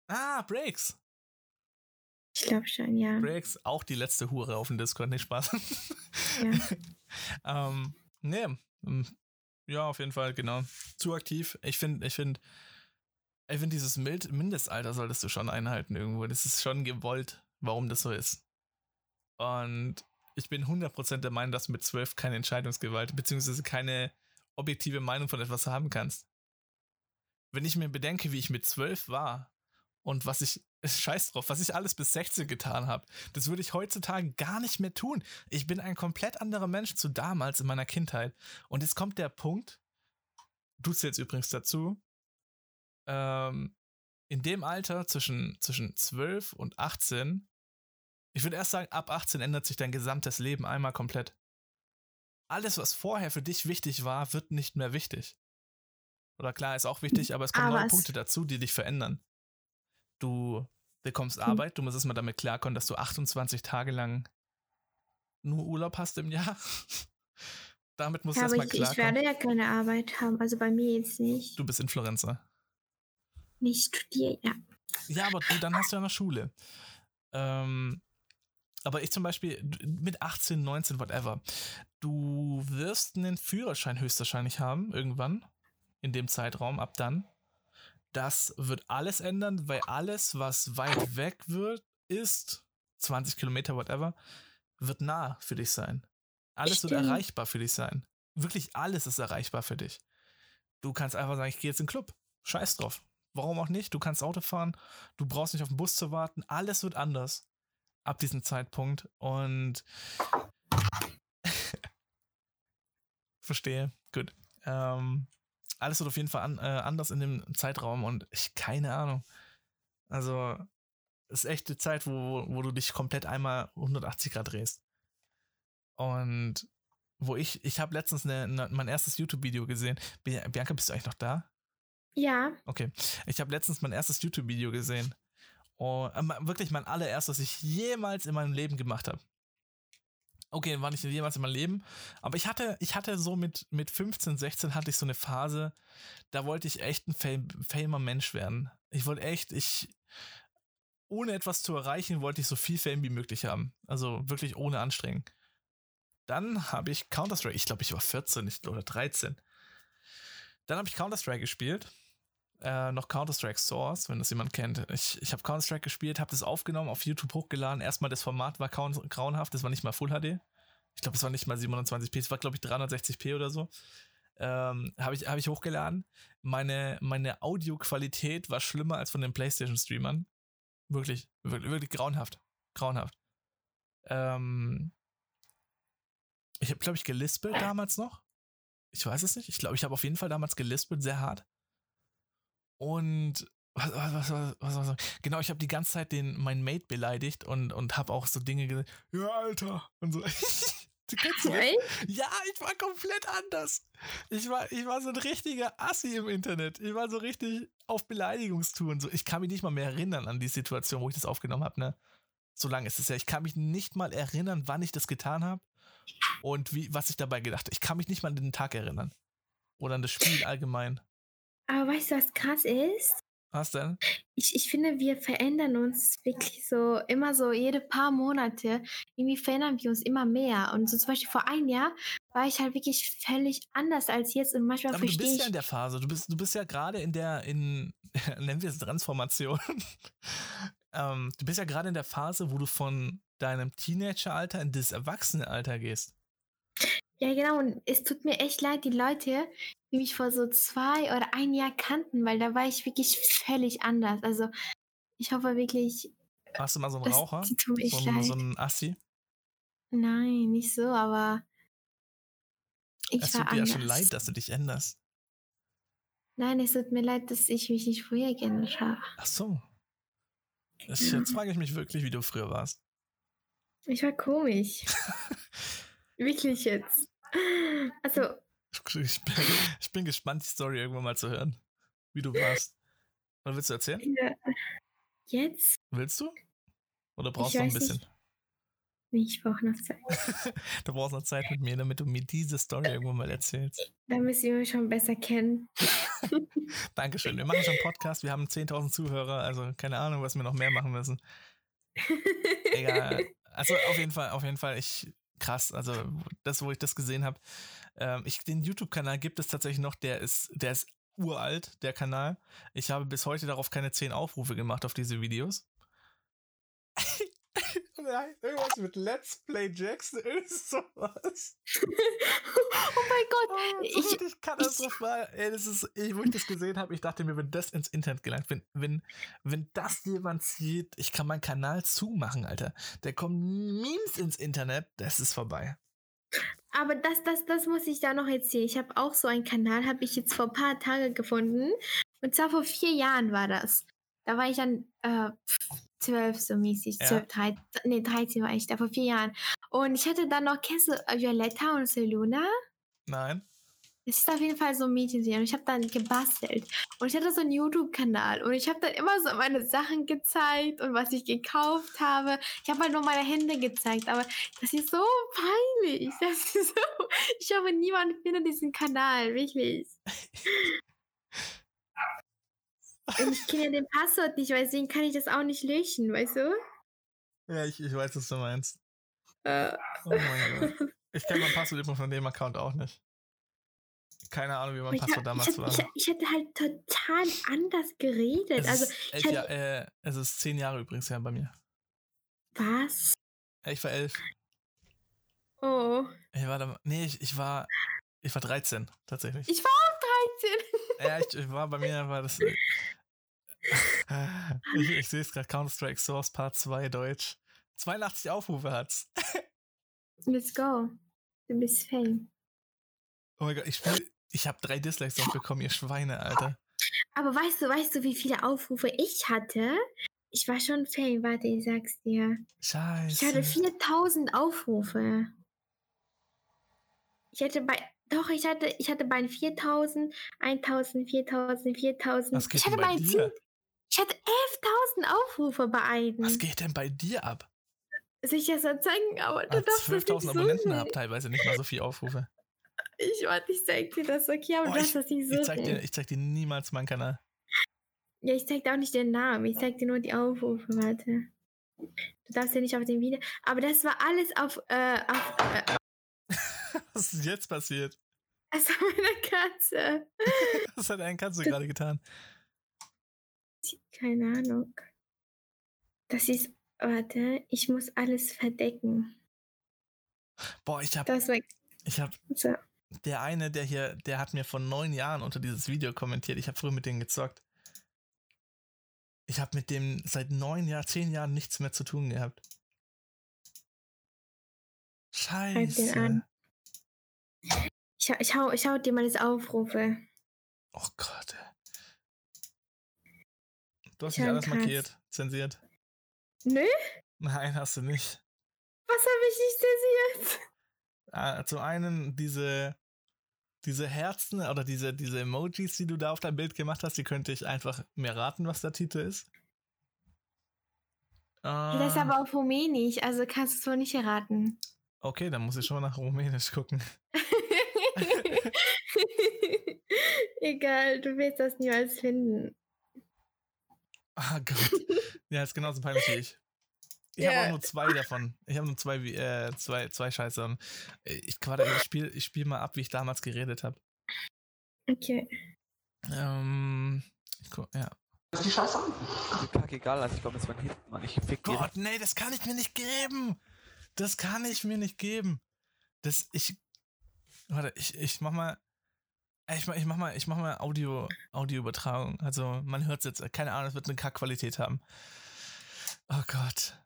Ah, Breaks. Ich glaube schon, ja. Breaks, auch die letzte Hure auf dem Discord, nicht Spaß. ähm, nee, ähm, ja, auf jeden Fall, genau. Zu aktiv. Ich finde, ich finde, ich finde, dieses Mild Mindestalter solltest du schon einhalten irgendwo. Das ist schon gewollt, warum das so ist. Und ich bin 100% der Meinung, dass mit 12 keine Entscheidungsgewalt, beziehungsweise keine objektive Meinung von etwas haben kannst. Wenn ich mir bedenke, wie ich mit 12 war und was ich, scheiß drauf, was ich alles bis 16 getan habe, das würde ich heutzutage gar nicht mehr tun. Ich bin ein komplett anderer Mensch zu damals in meiner Kindheit. Und jetzt kommt der Punkt, du zählst übrigens dazu, ähm, in dem Alter zwischen, zwischen 12 und 18, ich würde erst sagen, ab 18 ändert sich dein gesamtes Leben einmal komplett. Alles, was vorher für dich wichtig war, wird nicht mehr wichtig. Oder klar, ist auch wichtig, aber es kommen Aber neue es- Punkte dazu, die dich verändern. Du bekommst Hm. Arbeit, du musst erstmal damit klarkommen, dass du 28 Tage lang nur Urlaub hast im Jahr. damit musst du Ja, erstmal ich, ich klarkommen. werde ja keine Arbeit haben. Also bei mir jetzt nicht. Du bist Influencer. Nicht studieren. Ja. Ja, aber du, dann hast du ja noch Schule. Ähm, aber ich zum Beispiel mit 18, 19, whatever. Du wirst einen Führerschein höchstwahrscheinlich haben, irgendwann. In dem Zeitraum, ab dann. Das wird alles ändern, weil alles, was weit weg wird, ist, 20 Kilometer, whatever, wird nah für dich sein. Alles wird erreichbar für dich sein. Wirklich alles ist erreichbar für dich. Du kannst einfach sagen, ich gehe jetzt in den Club. Scheiß drauf. Warum auch nicht? Du kannst Auto fahren, du brauchst nicht auf den Bus zu warten. Alles wird anders ab diesem Zeitpunkt. Und verstehe. Gut. Ähm, alles wird auf jeden Fall an, äh, anders in dem Zeitraum und ich keine Ahnung. Also, es ist echt die Zeit, wo, wo du dich komplett einmal 180 Grad drehst. Und wo ich, ich habe letztens eine, eine, mein erstes YouTube-Video gesehen. Bi- Bianca, bist du eigentlich noch da? Ja. Okay. Ich habe letztens mein erstes YouTube-Video gesehen. Und, äh, wirklich mein allererstes, was ich jemals in meinem Leben gemacht habe. Okay, war nicht jemals in meinem Leben, aber ich hatte, ich hatte so mit, mit 15, 16 hatte ich so eine Phase, da wollte ich echt ein Fam famer Mensch werden. Ich wollte echt, ich, ohne etwas zu erreichen, wollte ich so viel Fame wie möglich haben. Also wirklich ohne Anstrengung. Dann habe ich Counter-Strike, ich glaube, ich war 14 nicht- oder 13. Dann habe ich Counter-Strike gespielt. Äh, noch Counter-Strike Source, wenn das jemand kennt. Ich, ich habe Counter-Strike gespielt, habe das aufgenommen, auf YouTube hochgeladen. Erstmal das Format war grauenhaft, das war nicht mal Full HD. Ich glaube, es war nicht mal 27p, es war, glaube ich, 360p oder so. Ähm, habe ich, hab ich hochgeladen. Meine, meine Audioqualität war schlimmer als von den PlayStation-Streamern. Wirklich, wirklich, wirklich grauenhaft. Grauenhaft. Ähm, ich habe, glaube ich, gelispelt damals noch. Ich weiß es nicht. Ich glaube, ich habe auf jeden Fall damals gelispelt, sehr hart. Und was, was, was, was, was, was genau, ich habe die ganze Zeit den meinen Mate beleidigt und, und habe auch so Dinge gesagt, ja, Alter, und so. Du kennst? Echt? Ja, ich war komplett anders. Ich war, ich war so ein richtiger Assi im Internet. Ich war so richtig auf Beleidigungstouren. So, ich kann mich nicht mal mehr erinnern an die Situation, wo ich das aufgenommen habe, ne? So lange ist es ja. Ich kann mich nicht mal erinnern, wann ich das getan habe und wie, was ich dabei gedacht habe. Ich kann mich nicht mal an den Tag erinnern. Oder an das Spiel allgemein. Aber weißt du, was krass ist? Was denn? Ich, ich finde, wir verändern uns wirklich so immer so jede paar Monate. Irgendwie verändern wir uns immer mehr. Und so zum Beispiel vor einem Jahr war ich halt wirklich völlig anders als jetzt. Und manchmal Aber du verstehe bist ich. ja in der Phase. Du bist, du bist ja gerade in der, in, nennen wir es Transformation. ähm, du bist ja gerade in der Phase, wo du von deinem Teenageralter in das Erwachsenenalter gehst. Ja, genau. Und es tut mir echt leid, die Leute, die mich vor so zwei oder ein Jahr kannten, weil da war ich wirklich völlig anders. Also Ich hoffe wirklich, Warst du mal so ein Raucher? tun mir So ein, so ein Assi? Nein, nicht so, aber ich Es war tut ja anders. schon leid, dass du dich änderst. Nein, es tut mir leid, dass ich mich nicht früher geändert habe. Ach so. Das, Ja. jetzt frage ich mich wirklich, wie du früher warst. Ich war komisch. Wirklich jetzt. Also, Ich bin, ich bin gespannt, die Story irgendwann mal zu hören. Wie du warst. Oder willst du erzählen? ja, jetzt? Willst du? Oder brauchst du noch ein bisschen? nicht. Ich brauche noch Zeit. Du brauchst noch Zeit mit mir, damit du mir diese Story irgendwann mal erzählst. Da müssen wir mich schon besser kennen. Dankeschön. Wir machen schon einen Podcast, wir haben 10.000 Zuhörer, also keine Ahnung, was wir noch mehr machen müssen. Egal. Also auf jeden Fall, auf jeden Fall, ich krass. Also das, wo ich das gesehen habe, ähm, ich, den YouTube-Kanal gibt es tatsächlich noch. Der ist, der ist uralt, der Kanal. Ich habe bis heute darauf keine 10 Aufrufe gemacht auf diese Videos. Nein, irgendwas mit Let's Play Jackson, irgend sowas. oh mein Gott. Oh, Ich- das ist richtig katastrophal. Ey, das ist, ich, wo ich das gesehen habe, ich dachte mir, wenn das ins Internet gelangt, wenn, wenn, wenn das jemand sieht, ich kann meinen Kanal zumachen, Alter. Da kommen Memes ins Internet, das ist vorbei. Aber das, das, das muss ich da noch erzählen. Ich habe auch so einen Kanal, habe ich jetzt vor ein paar Tagen gefunden. Und zwar vor vier Jahren war das. Da war ich dann äh, zwölf so mäßig. Ja. Nee, 13 war ich da vor vier Jahren. Und ich hatte dann noch, kennst du äh, Violetta und Seluna? Nein. Es ist auf jeden Fall so ein Mädchen und ich habe dann gebastelt. Und ich hatte so einen YouTube-Kanal und ich habe dann immer so meine Sachen gezeigt und was ich gekauft habe. Ich habe halt nur meine Hände gezeigt, aber das ist so peinlich. Das ist so, ich hoffe, niemand findet diesen Kanal, wirklich. Und ich kenne ja den Passwort nicht, weil deswegen kann ich das auch nicht löschen, weißt du? Ja, ich, ich weiß, was du meinst. Äh, Oh mein Gott. Ich kenne mein Passwort übrigens von dem Account auch nicht. Keine Ahnung, wie mein Passwort damals ich, war. ich, ich hätte halt total anders geredet. Es Also, ist, elf Jahr, äh, es ist zehn Jahre übrigens her bei mir. was? Ich war elf. Oh. Ich war da, nee, ich, ich war, ich war 13, tatsächlich. Ich war auch 13. Ja, ich, ich war bei mir, war das. äh, Ich, ich sehe es gerade, Counter-Strike Source Part 2 Deutsch. 82 Aufrufe hat's. Let's go. Du bist Fame. Oh mein Gott, ich spiel, ich habe drei Dislikes noch bekommen, ihr Schweine, Alter. Aber weißt du, weißt du, wie viele Aufrufe ich hatte? Ich war schon Fame, warte, ich sag's dir. Ich hatte Scheiße. 4000 Aufrufe. Ich hatte bei, doch, ich hatte, ich hatte bei 4000, 1000, 4000, 4000. Was geht ich denn hatte bei bei dir? 10, ich hatte 11.000 Aufrufe bei einem. Was geht denn bei dir ab? Soll ich das so zeigen? Aber du darfst das nicht 12.000 so Abonnenten sehen. hab teilweise nicht mal so viele Aufrufe. Ich warte, ich zeig dir das, okay? Aber Oh, das nicht so Ich zeig, dir, ich zeig dir niemals meinen Kanal. Ja, ich zeig dir auch nicht den Namen. Ich zeig dir nur die Aufrufe, warte. Du darfst ja nicht auf dem Video. Aber das war alles auf, äh, auf, äh, Was ist jetzt passiert? also meine Katze. Was hat deine Katze gerade getan? Keine Ahnung. Das ist, warte, ich muss alles verdecken. Boah, ich hab, Das war, ich hab, so. Der eine, der hier, der hat mir vor neun Jahren unter dieses Video kommentiert. Ich habe früher mit denen gezockt. Ich habe mit dem seit neun Jahren, zehn Jahren nichts mehr zu tun gehabt. Scheiße. Ich, hau- ich, hau, ich hau dir mal das Aufrufe. Oh Gott. Du hast Schon nicht alles krass. markiert, zensiert. Nö, Nein, hast du nicht. was habe ich nicht zensiert? Ah, zum einen diese, diese Herzen oder diese, diese Emojis, die du da auf dein Bild gemacht hast, die könnte ich einfach mir raten, was der Titel ist. Das ist Ähm, aber auf Rumänisch, also kannst du es wohl nicht erraten. okay, dann muss ich schon mal nach Rumänisch gucken. Egal, du wirst das niemals finden. Ah Gott. Ja, ist genauso peinlich wie ich. Ich habe Ja. auch nur zwei davon. Ich habe nur zwei, wie- äh, zwei, zwei Scheiße. Und Ich, warte, ich spiele ich spiel mal ab, wie ich damals geredet habe. Okay. Ähm, ich guck, ja. ist die Scheiße an. Mir kackegal, also ich glaube, das war ein Hit, Mann. Ich fick die. Gott, nee, das kann ich mir nicht geben. Das kann ich mir nicht geben. Das, ich, warte, ich, ich mach mal, Ich mach, ich mach mal, ich mach mal Audio, Audioübertragung. Also man hört es jetzt, keine Ahnung, es wird eine Kackqualität haben. Oh Gott.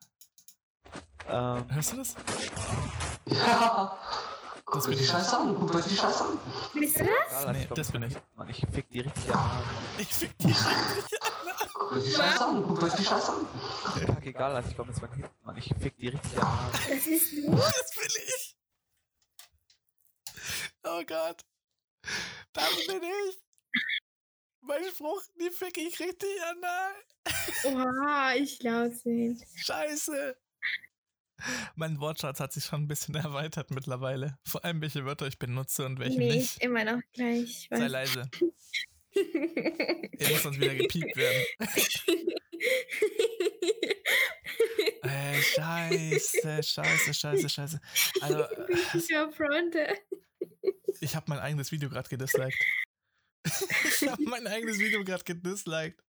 Ähm, Hörst du das? Ja. Guck bin die ich. Scheiße an, guckt euch die Scheiße an. Bist du das? Nee, das bin ich. Mann, ich fick die richtig an. Ich fick die richtig Guckt euch die Scheiße an, guckt euch die Scheiße an. Kack egal, also ich glaube, das war hinten, Mann. Ich fick die richtig an. Das bist du? Das bin ich. Oh Gott. Das bin ich. Mein Spruch, die fick ich richtig anal. Oha, ich glaub's nicht. Scheiße. Mein Wortschatz hat sich schon ein bisschen erweitert mittlerweile. Vor allem, welche Wörter ich benutze und welche nee, nicht. immer noch gleich. Sei leise. Ihr muss sonst wieder gepiept werden. Ey, scheiße, scheiße, scheiße, scheiße. Also, ich ich habe mein eigenes Video gerade gedisliked. ich habe mein eigenes Video gerade gedisliked.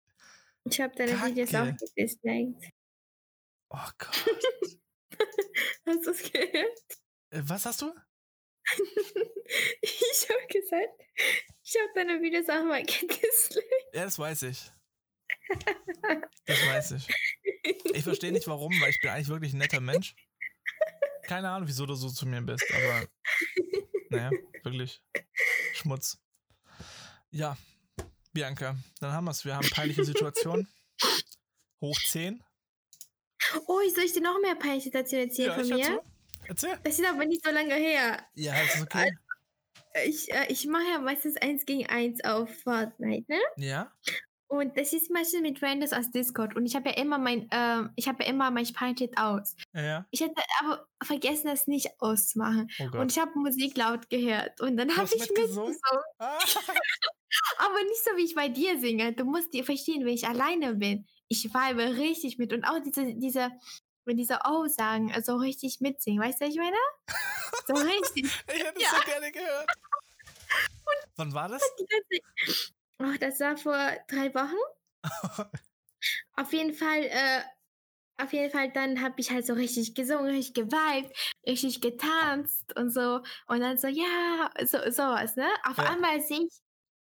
Ich habe deine Kacke. Videos auch gedisliked. Oh Gott. Hast du es gehört? Äh, Was hast du? Ich habe gesagt, ich habe deine Videos auch mal gedisliked. Ja, das weiß ich. Das weiß ich. Ich verstehe nicht warum, weil ich bin eigentlich wirklich ein netter Mensch. Keine Ahnung, wieso du so zu mir bist, aber naja, wirklich Schmutz. Ja, Bianca, dann haben wir es. Wir haben peinliche Situationen. Hoch 10. Oh, ich soll ich dir noch mehr peinliche Situationen erzählen von ich mir? Erzähl. Das ist aber nicht so lange her. Ja, das ist okay. Ich, äh, ich mache ja meistens eins gegen eins auf Fortnite, ne? Ja? Und das ist meistens mit Randos aus Discord. Und ich habe ja immer mein, ähm, ich habe ja immer mein Sprachchat aus. Ja, ja. Ich hätte aber vergessen, das nicht auszumachen. Oh Und ich habe Musik laut gehört. Und dann habe ich mitgesungen. Ah, Aber nicht so, wie ich bei dir singe. Du musst dir verstehen, wenn ich alleine bin. Ich vibe richtig mit. Und auch diese, diese, wenn diese O sagen, also richtig mitsingen. Weißt du, was ich meine? So richtig. ich hätte es Ja. so gerne gehört. Wann war das? Oh, das war vor drei Wochen. Auf jeden Fall, äh, auf jeden Fall, dann habe ich halt so richtig gesungen, richtig geweibt, richtig getanzt und so. Und dann so, ja, so, sowas, ne? Auf Ja. einmal sehe ich,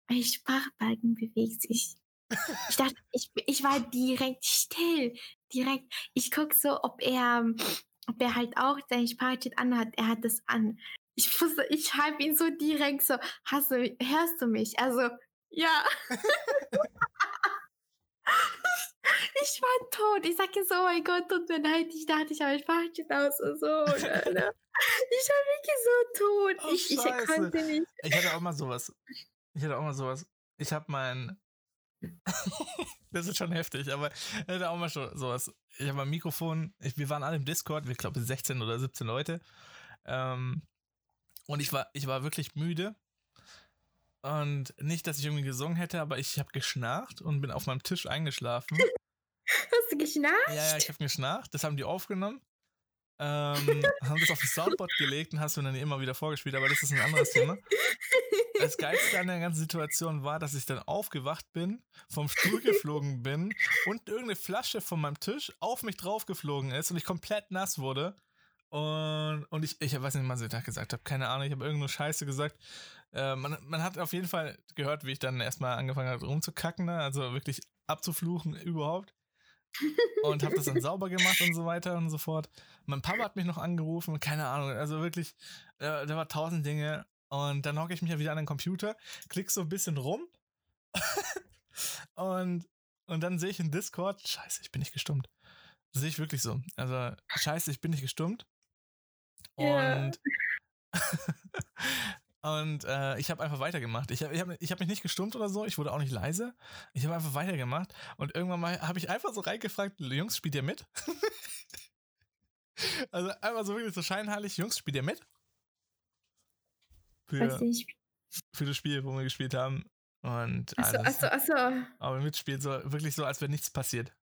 mein Sprachbalken bewegt sich. Ich dachte, ich, ich war direkt still. Direkt. Ich guck so, ob er, ob er halt auch sein Sprachchat anhat. Er hat das an. Ich wusste, ich schreibe ihn so direkt so, hast du, hörst du mich? Also, ja. Ich war tot. Ich sag jetzt, oh mein Gott, tut mir leid. Ich dachte, ich habe Sprachchat aus und so. Äh, ne? ich war wirklich so tot. Oh, ich, ich konnte nicht. Ich hatte auch mal sowas. Ich hatte auch mal sowas. Ich habe mein. das ist schon heftig, aber hatte auch mal schon sowas. Ich habe mein Mikrofon. Ich, wir waren alle im Discord, wir glaube 16 oder 17 Leute. Ähm, und ich war, ich war wirklich müde. Und nicht, dass ich irgendwie gesungen hätte, aber ich habe geschnarcht und bin auf meinem Tisch eingeschlafen. Hast du geschnarcht? Ja, ja, ich habe geschnarcht. Das haben die aufgenommen. Ähm, haben das auf das Soundboard gelegt und hast du dann immer wieder vorgespielt, aber das ist ein anderes Thema. Das Geilste an der ganzen Situation war, dass ich dann aufgewacht bin, vom Stuhl geflogen bin und irgendeine Flasche von meinem Tisch auf mich draufgeflogen ist und ich komplett nass wurde. Und, und ich, ich weiß nicht, was ich da gesagt habe, keine Ahnung, ich habe irgendeine Scheiße gesagt. Äh, man, man hat auf jeden Fall gehört, wie ich dann erstmal angefangen habe rumzukacken, ne? also wirklich abzufluchen überhaupt. Und habe das dann sauber gemacht und so weiter und so fort. Mein Papa hat mich noch angerufen, keine Ahnung, also wirklich, äh, da war tausend Dinge. Und dann hocke ich mich ja wieder an den Computer, klick so ein bisschen rum und, und dann sehe ich in Discord, scheiße, ich bin nicht gestummt. Sehe ich wirklich so. Also, scheiße, ich bin nicht gestummt. Und, und äh, ich habe einfach weitergemacht. Ich habe ich hab, ich hab mich nicht gestummt oder so, ich wurde auch nicht leise. Ich habe einfach weitergemacht und irgendwann mal habe ich einfach so reingefragt, Jungs, spielt ihr mit? also einfach so wirklich so scheinheilig, Jungs, spielt ihr mit? Für, für das Spiel, wo wir gespielt haben. Und Achso, alles. achso, achso. Aber mitspielt so wirklich so, als wäre nichts passiert.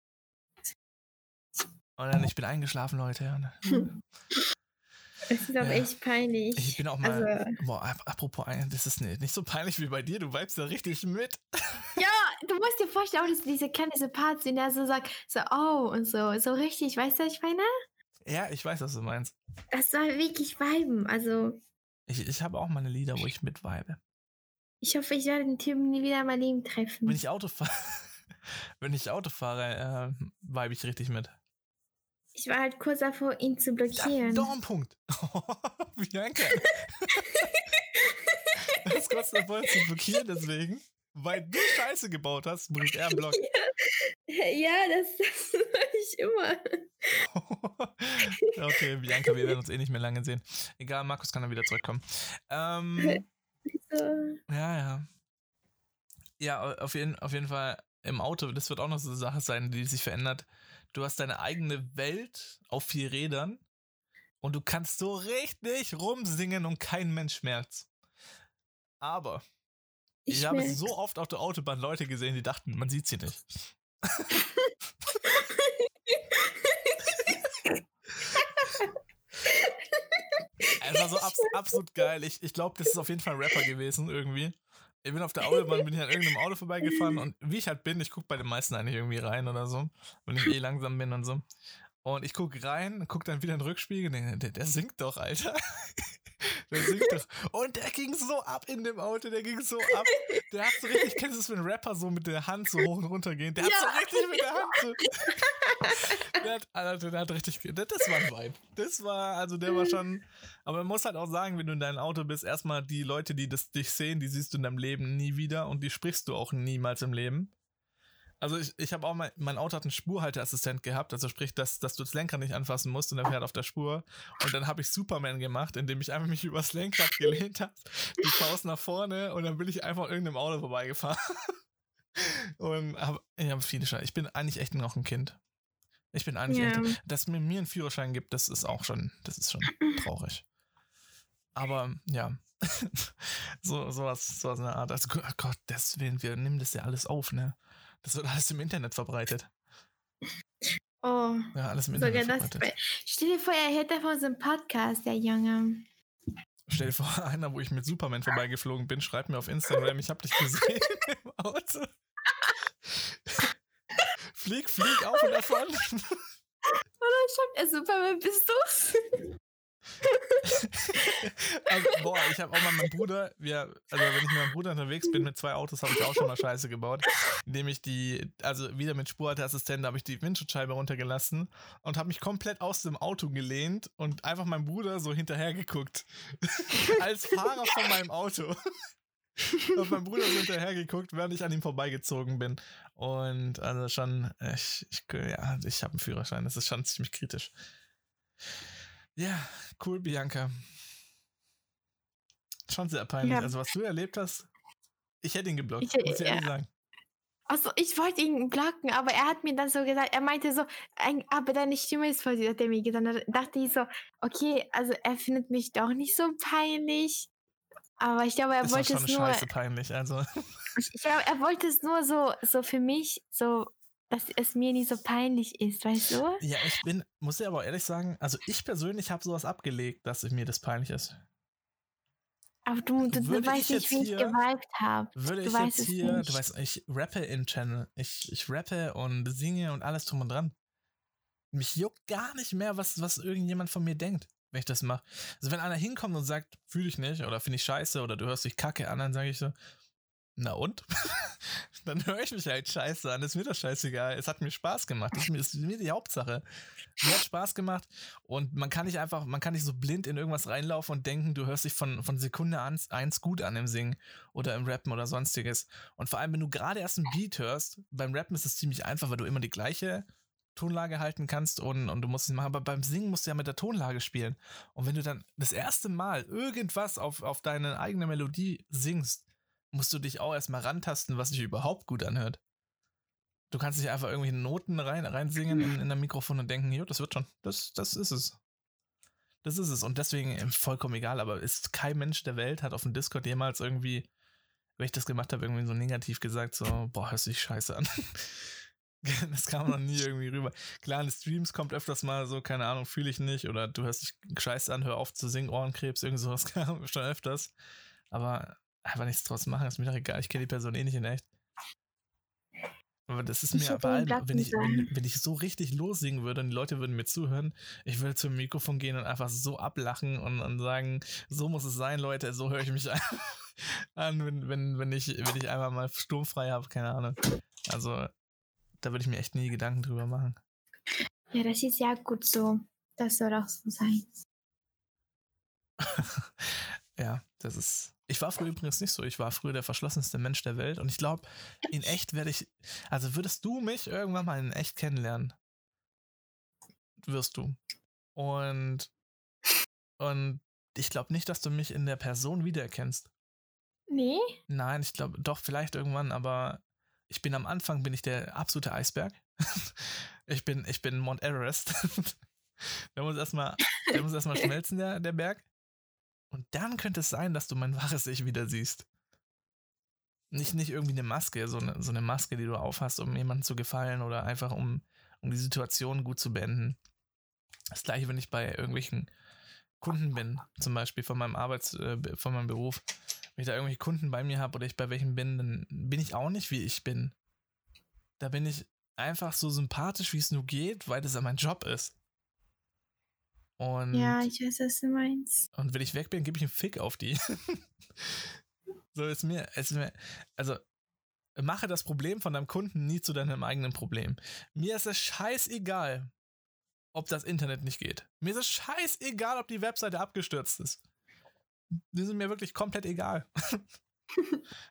Und dann, ich bin eingeschlafen, Leute. Und, Es ist auch Ja. echt peinlich. ich bin auch mal. Also, boah, ap- apropos, das ist nicht, nicht so peinlich wie bei dir. Du vibest da richtig mit. ja, du musst dir vorstellen, auch dass diese kleine so Parts, in der so sagt, so, oh, und so, so richtig, weißt du, was ich meine? Ja, ich weiß, was du meinst. Das soll wirklich viben, also, Ich, ich habe auch meine Lieder, wo ich mit vibe. Ich hoffe, ich werde den Typen nie wieder in meinem Leben treffen. Wenn ich Auto fahre, wenn ich Auto fahre, äh, vibe ich richtig mit. Ich war halt kurz davor, ihn zu blockieren. doch ein Punkt. Bianca. Du bist kurz davor zu blockieren, deswegen. Weil du Scheiße gebaut hast, muss er einen Block. Ja, das, das mache ich immer. okay, Bianca, wir werden uns eh nicht mehr lange sehen. Egal, Markus kann dann wieder zurückkommen. Ähm, So. ja, ja. Ja, au- auf jeden, auf jeden Fall im Auto, das wird auch noch so eine Sache sein, die sich verändert. Du hast deine eigene Welt auf vier Rädern und du kannst so richtig rumsingen und kein Mensch merkt's. Aber ich, habe merk's. so oft auf der Autobahn Leute gesehen, die dachten, man sieht sie nicht. Es war so abs absolut geil. Ich, ich glaube, das ist auf jeden Fall ein Rapper gewesen irgendwie. Ich bin auf der Autobahn, bin ich an irgendeinem Auto vorbeigefahren und wie ich halt bin, ich gucke bei den meisten eigentlich irgendwie rein oder so, wenn ich eh langsam bin und so. Und ich gucke rein, gucke dann wieder in den Rückspiegel und der, der singt doch, Alter. Und der ging so ab in dem Auto, der ging so ab. Der hat so richtig, kennst du es, wenn Rapper so mit der Hand so hoch und runter gehen? Der hat so Ja. richtig mit der Hand so. Der hat, Alter, der hat richtig, das das war ein Vibe. Das war, also der war schon, aber man muss halt auch sagen, wenn du in deinem Auto bist, erstmal die Leute, die das dich sehen, die siehst du in deinem Leben nie wieder und die sprichst du auch niemals im Leben. Also ich, ich habe auch mal, mein Auto hat einen Spurhalteassistent gehabt, also sprich, dass, dass du das Lenkrad nicht anfassen musst und er fährt auf der Spur. Und dann habe ich Superman gemacht, indem ich einfach mich übers Lenkrad gelehnt habe, die Faust nach vorne und dann bin ich einfach irgendeinem Auto vorbeigefahren. Und hab, ich habe viele Scheine. Ich bin eigentlich echt noch ein Kind. Ich bin eigentlich Ja. echt, dass mir mir einen Führerschein gibt, das ist auch schon, das ist schon traurig. Aber ja, so sowas, sowas in der Art. Also oh Gott, deswegen, wir nehmen das ja alles auf, ne? Das wird alles im Internet verbreitet. Oh, Ja, alles im sogar Internet das. verbreitet. Stell dir vor, er hätte davon so einen Podcast, der Junge. Stell dir vor, einer, wo ich mit Superman vorbeigeflogen bin, schreibt mir auf Instagram, ich hab dich gesehen im Auto. flieg, flieg auf und davon. Schreibt er Superman, bist du's? Also, boah, ich habe auch mal meinen Bruder, wir, also wenn ich mit meinem Bruder unterwegs bin mit zwei Autos, habe ich auch schon mal Scheiße gebaut, indem ich die, also wieder mit Spurhalteassistenten habe ich die Windschutzscheibe runtergelassen und habe mich komplett aus dem Auto gelehnt und einfach meinem Bruder so hinterher geguckt. Als Fahrer von meinem Auto. Auf meinem Bruder so hinterher geguckt, während ich an ihm vorbeigezogen bin. Und also schon, ich, ich ja, ich habe einen Führerschein, das ist schon ziemlich kritisch. Ja, cool, Bianca. Schon sehr peinlich. Ja. Also, was du erlebt hast, ich hätte ihn geblockt, Ich- muss ich ehrlich ja. sagen. Also ich wollte ihn blocken, aber er hat mir dann so gesagt, er meinte so, "Ein- aber deine Stimme ist voll süß, hat er mir gesagt. Da dachte ich so, okay, also er findet mich doch nicht so peinlich. Aber ich glaube, er Das wollte schon es nur, scheiße peinlich. Also, ich glaube, er wollte es nur so, so für mich, so, dass es mir nicht so peinlich ist, weißt du? ja, ich bin, muss ich aber ehrlich sagen, also ich persönlich habe sowas abgelegt, dass mir das peinlich ist. Aber du, du, du weißt ich nicht, wie ich geweibt habe. Würde Du ich weißt jetzt hier, nicht. du weißt, ich rappe im Channel. Ich, ich rappe und singe und alles drum und dran. Mich juckt gar nicht mehr, was, was irgendjemand von mir denkt, wenn ich das mache. Also wenn einer hinkommt und sagt, fühle ich nicht oder finde ich scheiße oder du hörst dich kacke an, dann sage ich so, na und? dann höre ich mich halt scheiße an. ist mir das scheißegal. Es hat mir Spaß gemacht. Das ist mir, die Hauptsache. Mir hat Spaß gemacht und man kann nicht einfach, man kann nicht so blind in irgendwas reinlaufen und denken, du hörst dich von, von Sekunde an, eins gut an im Singen oder im Rappen oder sonstiges. Und vor allem, wenn du gerade erst einen Beat hörst, beim Rappen ist es ziemlich einfach, weil du immer die gleiche Tonlage halten kannst und, und du musst es machen, aber beim Singen musst du ja mit der Tonlage spielen. Und wenn du dann das erste Mal irgendwas auf, auf deine eigene Melodie singst, musst du dich auch erstmal rantasten, was sich überhaupt gut anhört. Du kannst nicht einfach irgendwelche Noten rein, reinsingen in, in ein Mikrofon und denken, jo, das wird schon. Das, das ist es. Das ist es. Und deswegen äh, vollkommen egal, aber ist kein Mensch der Welt hat auf dem Discord jemals irgendwie, wenn ich das gemacht habe, irgendwie so negativ gesagt, so, boah, hörst du dich scheiße an. das kam noch nie irgendwie rüber. Klar, in Streams kommt öfters mal so, keine Ahnung, fühle ich nicht oder du hörst dich scheiße an, hör auf zu singen, Ohrenkrebs, irgend sowas kam schon öfters. Aber einfach nichts draus machen, ist mir doch egal. Ich kenne die Person eh nicht in echt. Aber das ist Ich mir ihn allem, wenn ich, wenn, wenn ich so richtig lossingen würde und die Leute würden mir zuhören, ich würde zum Mikrofon gehen und einfach so ablachen und, und sagen, so muss es sein, Leute, so höre ich mich an. an, wenn, wenn, wenn, ich, wenn ich einmal mal sturmfrei habe, keine Ahnung. Also, da würde ich mir echt nie Gedanken drüber machen. Ja, das ist ja gut so. Das soll auch so sein. ja, das ist. Ich war früher übrigens nicht so. Ich war früher der verschlossenste Mensch der Welt und ich glaube, in echt werde ich. Also würdest du mich irgendwann mal in echt kennenlernen? Wirst du. Und. Und ich glaube nicht, dass du mich in der Person wiedererkennst. Nee? Nein, ich glaube, doch, vielleicht irgendwann, aber ich bin am Anfang, bin ich der absolute Eisberg. ich bin, ich bin Mount Everest. der muss erstmal, der muss erstmal schmelzen, der, der Berg. Und dann könnte es sein, dass du mein wahres Ich wieder siehst. Nicht, nicht irgendwie eine Maske, so eine, so eine Maske, die du aufhast, um jemandem zu gefallen oder einfach um, um die Situation gut zu beenden. Das gleiche, wenn ich bei irgendwelchen Kunden bin, zum Beispiel von meinem Arbeits-, äh, von meinem Beruf. Wenn ich da irgendwelche Kunden bei mir habe oder ich bei welchen bin, dann bin ich auch nicht, wie ich bin. Da bin ich einfach so sympathisch, wie es nur geht, weil das ja mein Job ist. Und, Ja, ich weiß, was du meinst. und wenn ich weg bin, gebe ich einen Fick auf die. so ist mir, ist mir, also mache das Problem von deinem Kunden nie zu deinem eigenen Problem. Mir ist es scheißegal, ob das Internet nicht geht. Mir ist es scheißegal, ob die Webseite abgestürzt ist. Die sind mir wirklich komplett egal.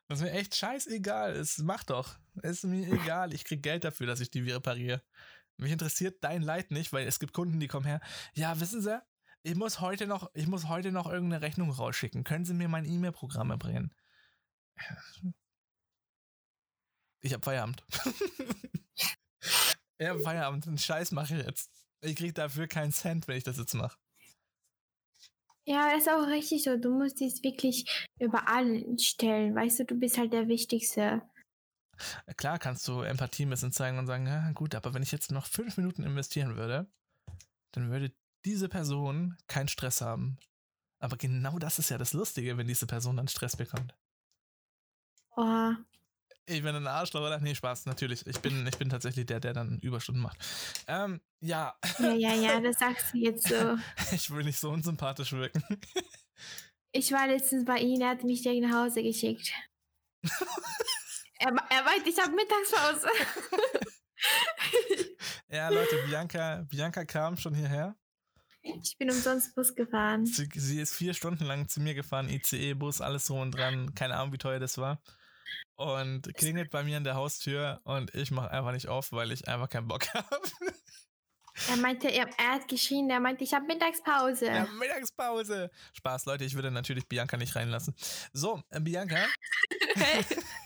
das ist mir echt scheißegal. Es macht doch. Es ist mir egal. Ich krieg Geld dafür, dass ich die repariere. Mich interessiert dein Leid nicht, weil es gibt Kunden, die kommen her. Ja, wissen Sie, ich muss heute noch, ich muss heute noch irgendeine Rechnung rausschicken. Können Sie mir mein E-Mail-Programm bringen? Ich hab Feierabend. ich hab Feierabend. Den Scheiß mache ich jetzt. Ich krieg dafür keinen Cent, wenn ich das jetzt mache. Ja, ist auch richtig so. Du musst dich wirklich über allen stellen. Weißt du, du bist halt der Wichtigste. Klar kannst du Empathie ein bisschen zeigen und sagen, ja gut, aber wenn ich jetzt noch fünf Minuten investieren würde, dann würde diese Person keinen Stress haben. Aber genau das ist ja das Lustige, wenn diese Person dann Stress bekommt. Oh, Ich bin ein Arschloch, oder? Nee, Spaß, natürlich. Ich bin, ich bin tatsächlich der, der dann Überstunden macht. Ähm, ja, ja, ja, ja, das sagst du jetzt so. ich will nicht so unsympathisch wirken. Ich war letztens bei ihm, er hat mich direkt nach Hause geschickt. er, er meint, ich habe Mittagspause. Ja, Leute, Bianca, Bianca kam schon hierher. ich bin umsonst Bus gefahren. Sie, sie ist vier Stunden lang zu mir gefahren, ICE-Bus, alles so und dran. Keine Ahnung, wie teuer das war. Und klingelt bei mir an der Haustür und ich mache einfach nicht auf, weil ich einfach keinen Bock habe. Er meinte, er, er hat geschrien, er meinte, ich habe Mittagspause. Ja, Mittagspause. Spaß, Leute, ich würde natürlich Bianca nicht reinlassen. So, äh, Bianca.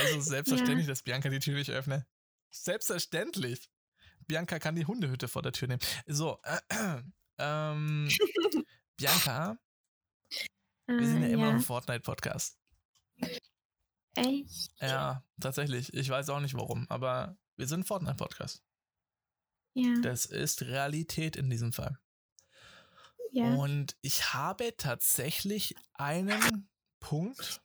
also selbstverständlich, dass Bianca die Tür nicht öffne. Selbstverständlich. Bianca kann die Hundehütte vor der Tür nehmen. So, äh, ähm, Bianca, wir sind ja Äh, immer noch ein Fortnite-Podcast. Echt? Ja, tatsächlich. Ich weiß auch nicht warum, aber wir sind ein Fortnite-Podcast. Ja. Das ist Realität in diesem Fall. ja. Und ich habe tatsächlich einen Punkt,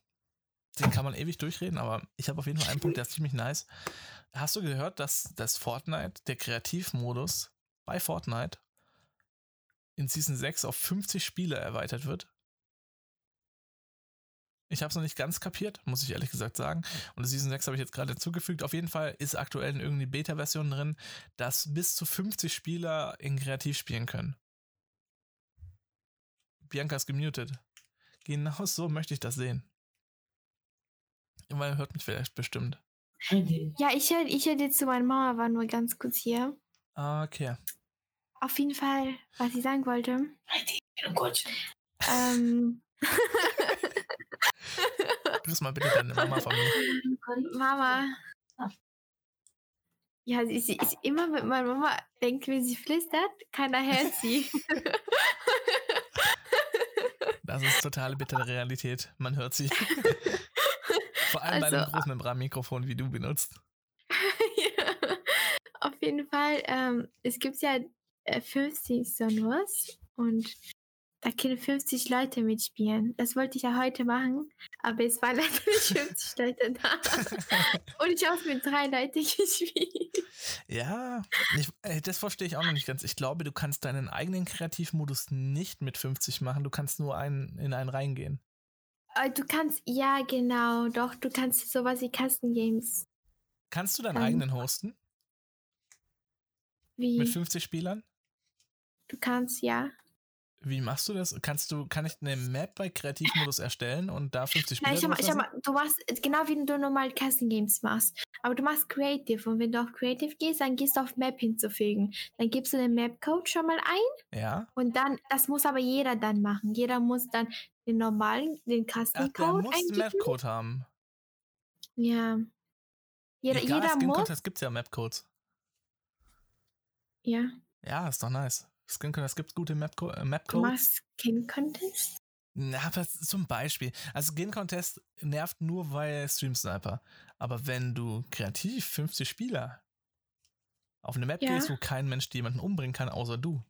den kann man ewig durchreden, aber ich habe auf jeden Fall einen Punkt, der ist ziemlich nice. Hast du gehört, dass das Fortnite, der Kreativmodus bei Fortnite in Season 6 auf 50 Spiele erweitert wird? Ich habe es noch nicht ganz kapiert, muss ich ehrlich gesagt sagen. Und Season 6 habe ich jetzt gerade hinzugefügt. Auf jeden Fall ist aktuell in irgendwie Beta-Version drin, dass bis zu 50 Spieler in Kreativ spielen können. Bianca ist gemutet. Genau so möchte ich das sehen. Weil hört mich vielleicht bestimmt. Ja, ich höre ich hör dir zu, meine Mama war nur ganz kurz hier. Okay. Auf jeden Fall, was ich sagen wollte. Ähm, Grüß mal bitte deine Mama von mir. Mama. Ja, sie, sie ist immer mit meiner Mama, denkt, wenn sie flüstert, keiner hört sie. Das ist totale bittere Realität. Man hört sie. Vor allem bei einem Also- Großmembranmikrofon, wie du benutzt. ja. Auf jeden Fall, ähm, es gibt ja äh, 50 Sonors und da können 50 Leute mitspielen. Das wollte ich ja heute machen, aber es waren leider nicht 50 Leute da. Und ich habe mit drei Leuten gespielt. Ja, ich, äh, das verstehe ich auch noch nicht ganz. Ich glaube, du kannst deinen eigenen Kreativmodus nicht mit 50 machen. Du kannst nur einen, in einen reingehen. Äh, Du kannst, ja, genau, doch, du kannst sowas wie Custom Games. Kannst du deinen Ähm. eigenen hosten Wie, mit 50 Spielern? du kannst, ja. Wie machst du das? Kannst du, kann ich eine Map bei Kreativmodus erstellen und da 50 Spieler Nein, schau mal, schau mal, du machst, genau wie du normal Custom Games machst. Aber du machst Creative und wenn du auf Creative gehst, dann gehst du auf Map hinzufügen. Dann gibst du den Map-Code schon mal ein Ja. und dann, das muss aber jeder dann machen. Jeder muss dann den normalen, den Ach, der Custom-Code muss eingeben. Mapcode haben. Ja. Jeder, Egal, jeder Skin muss, Contest gibt es ja Mapcodes. ja. Ja, ist doch nice. Skin Contest gibt gute Mapco äh, Du Mapcodes. machst Skin Contest? Na, aber zum Beispiel. Also Skin Contest nervt nur bei Stream Sniper. Aber wenn du kreativ 50 Spieler auf eine Map Ja. gehst, wo kein Mensch jemanden umbringen kann, außer du,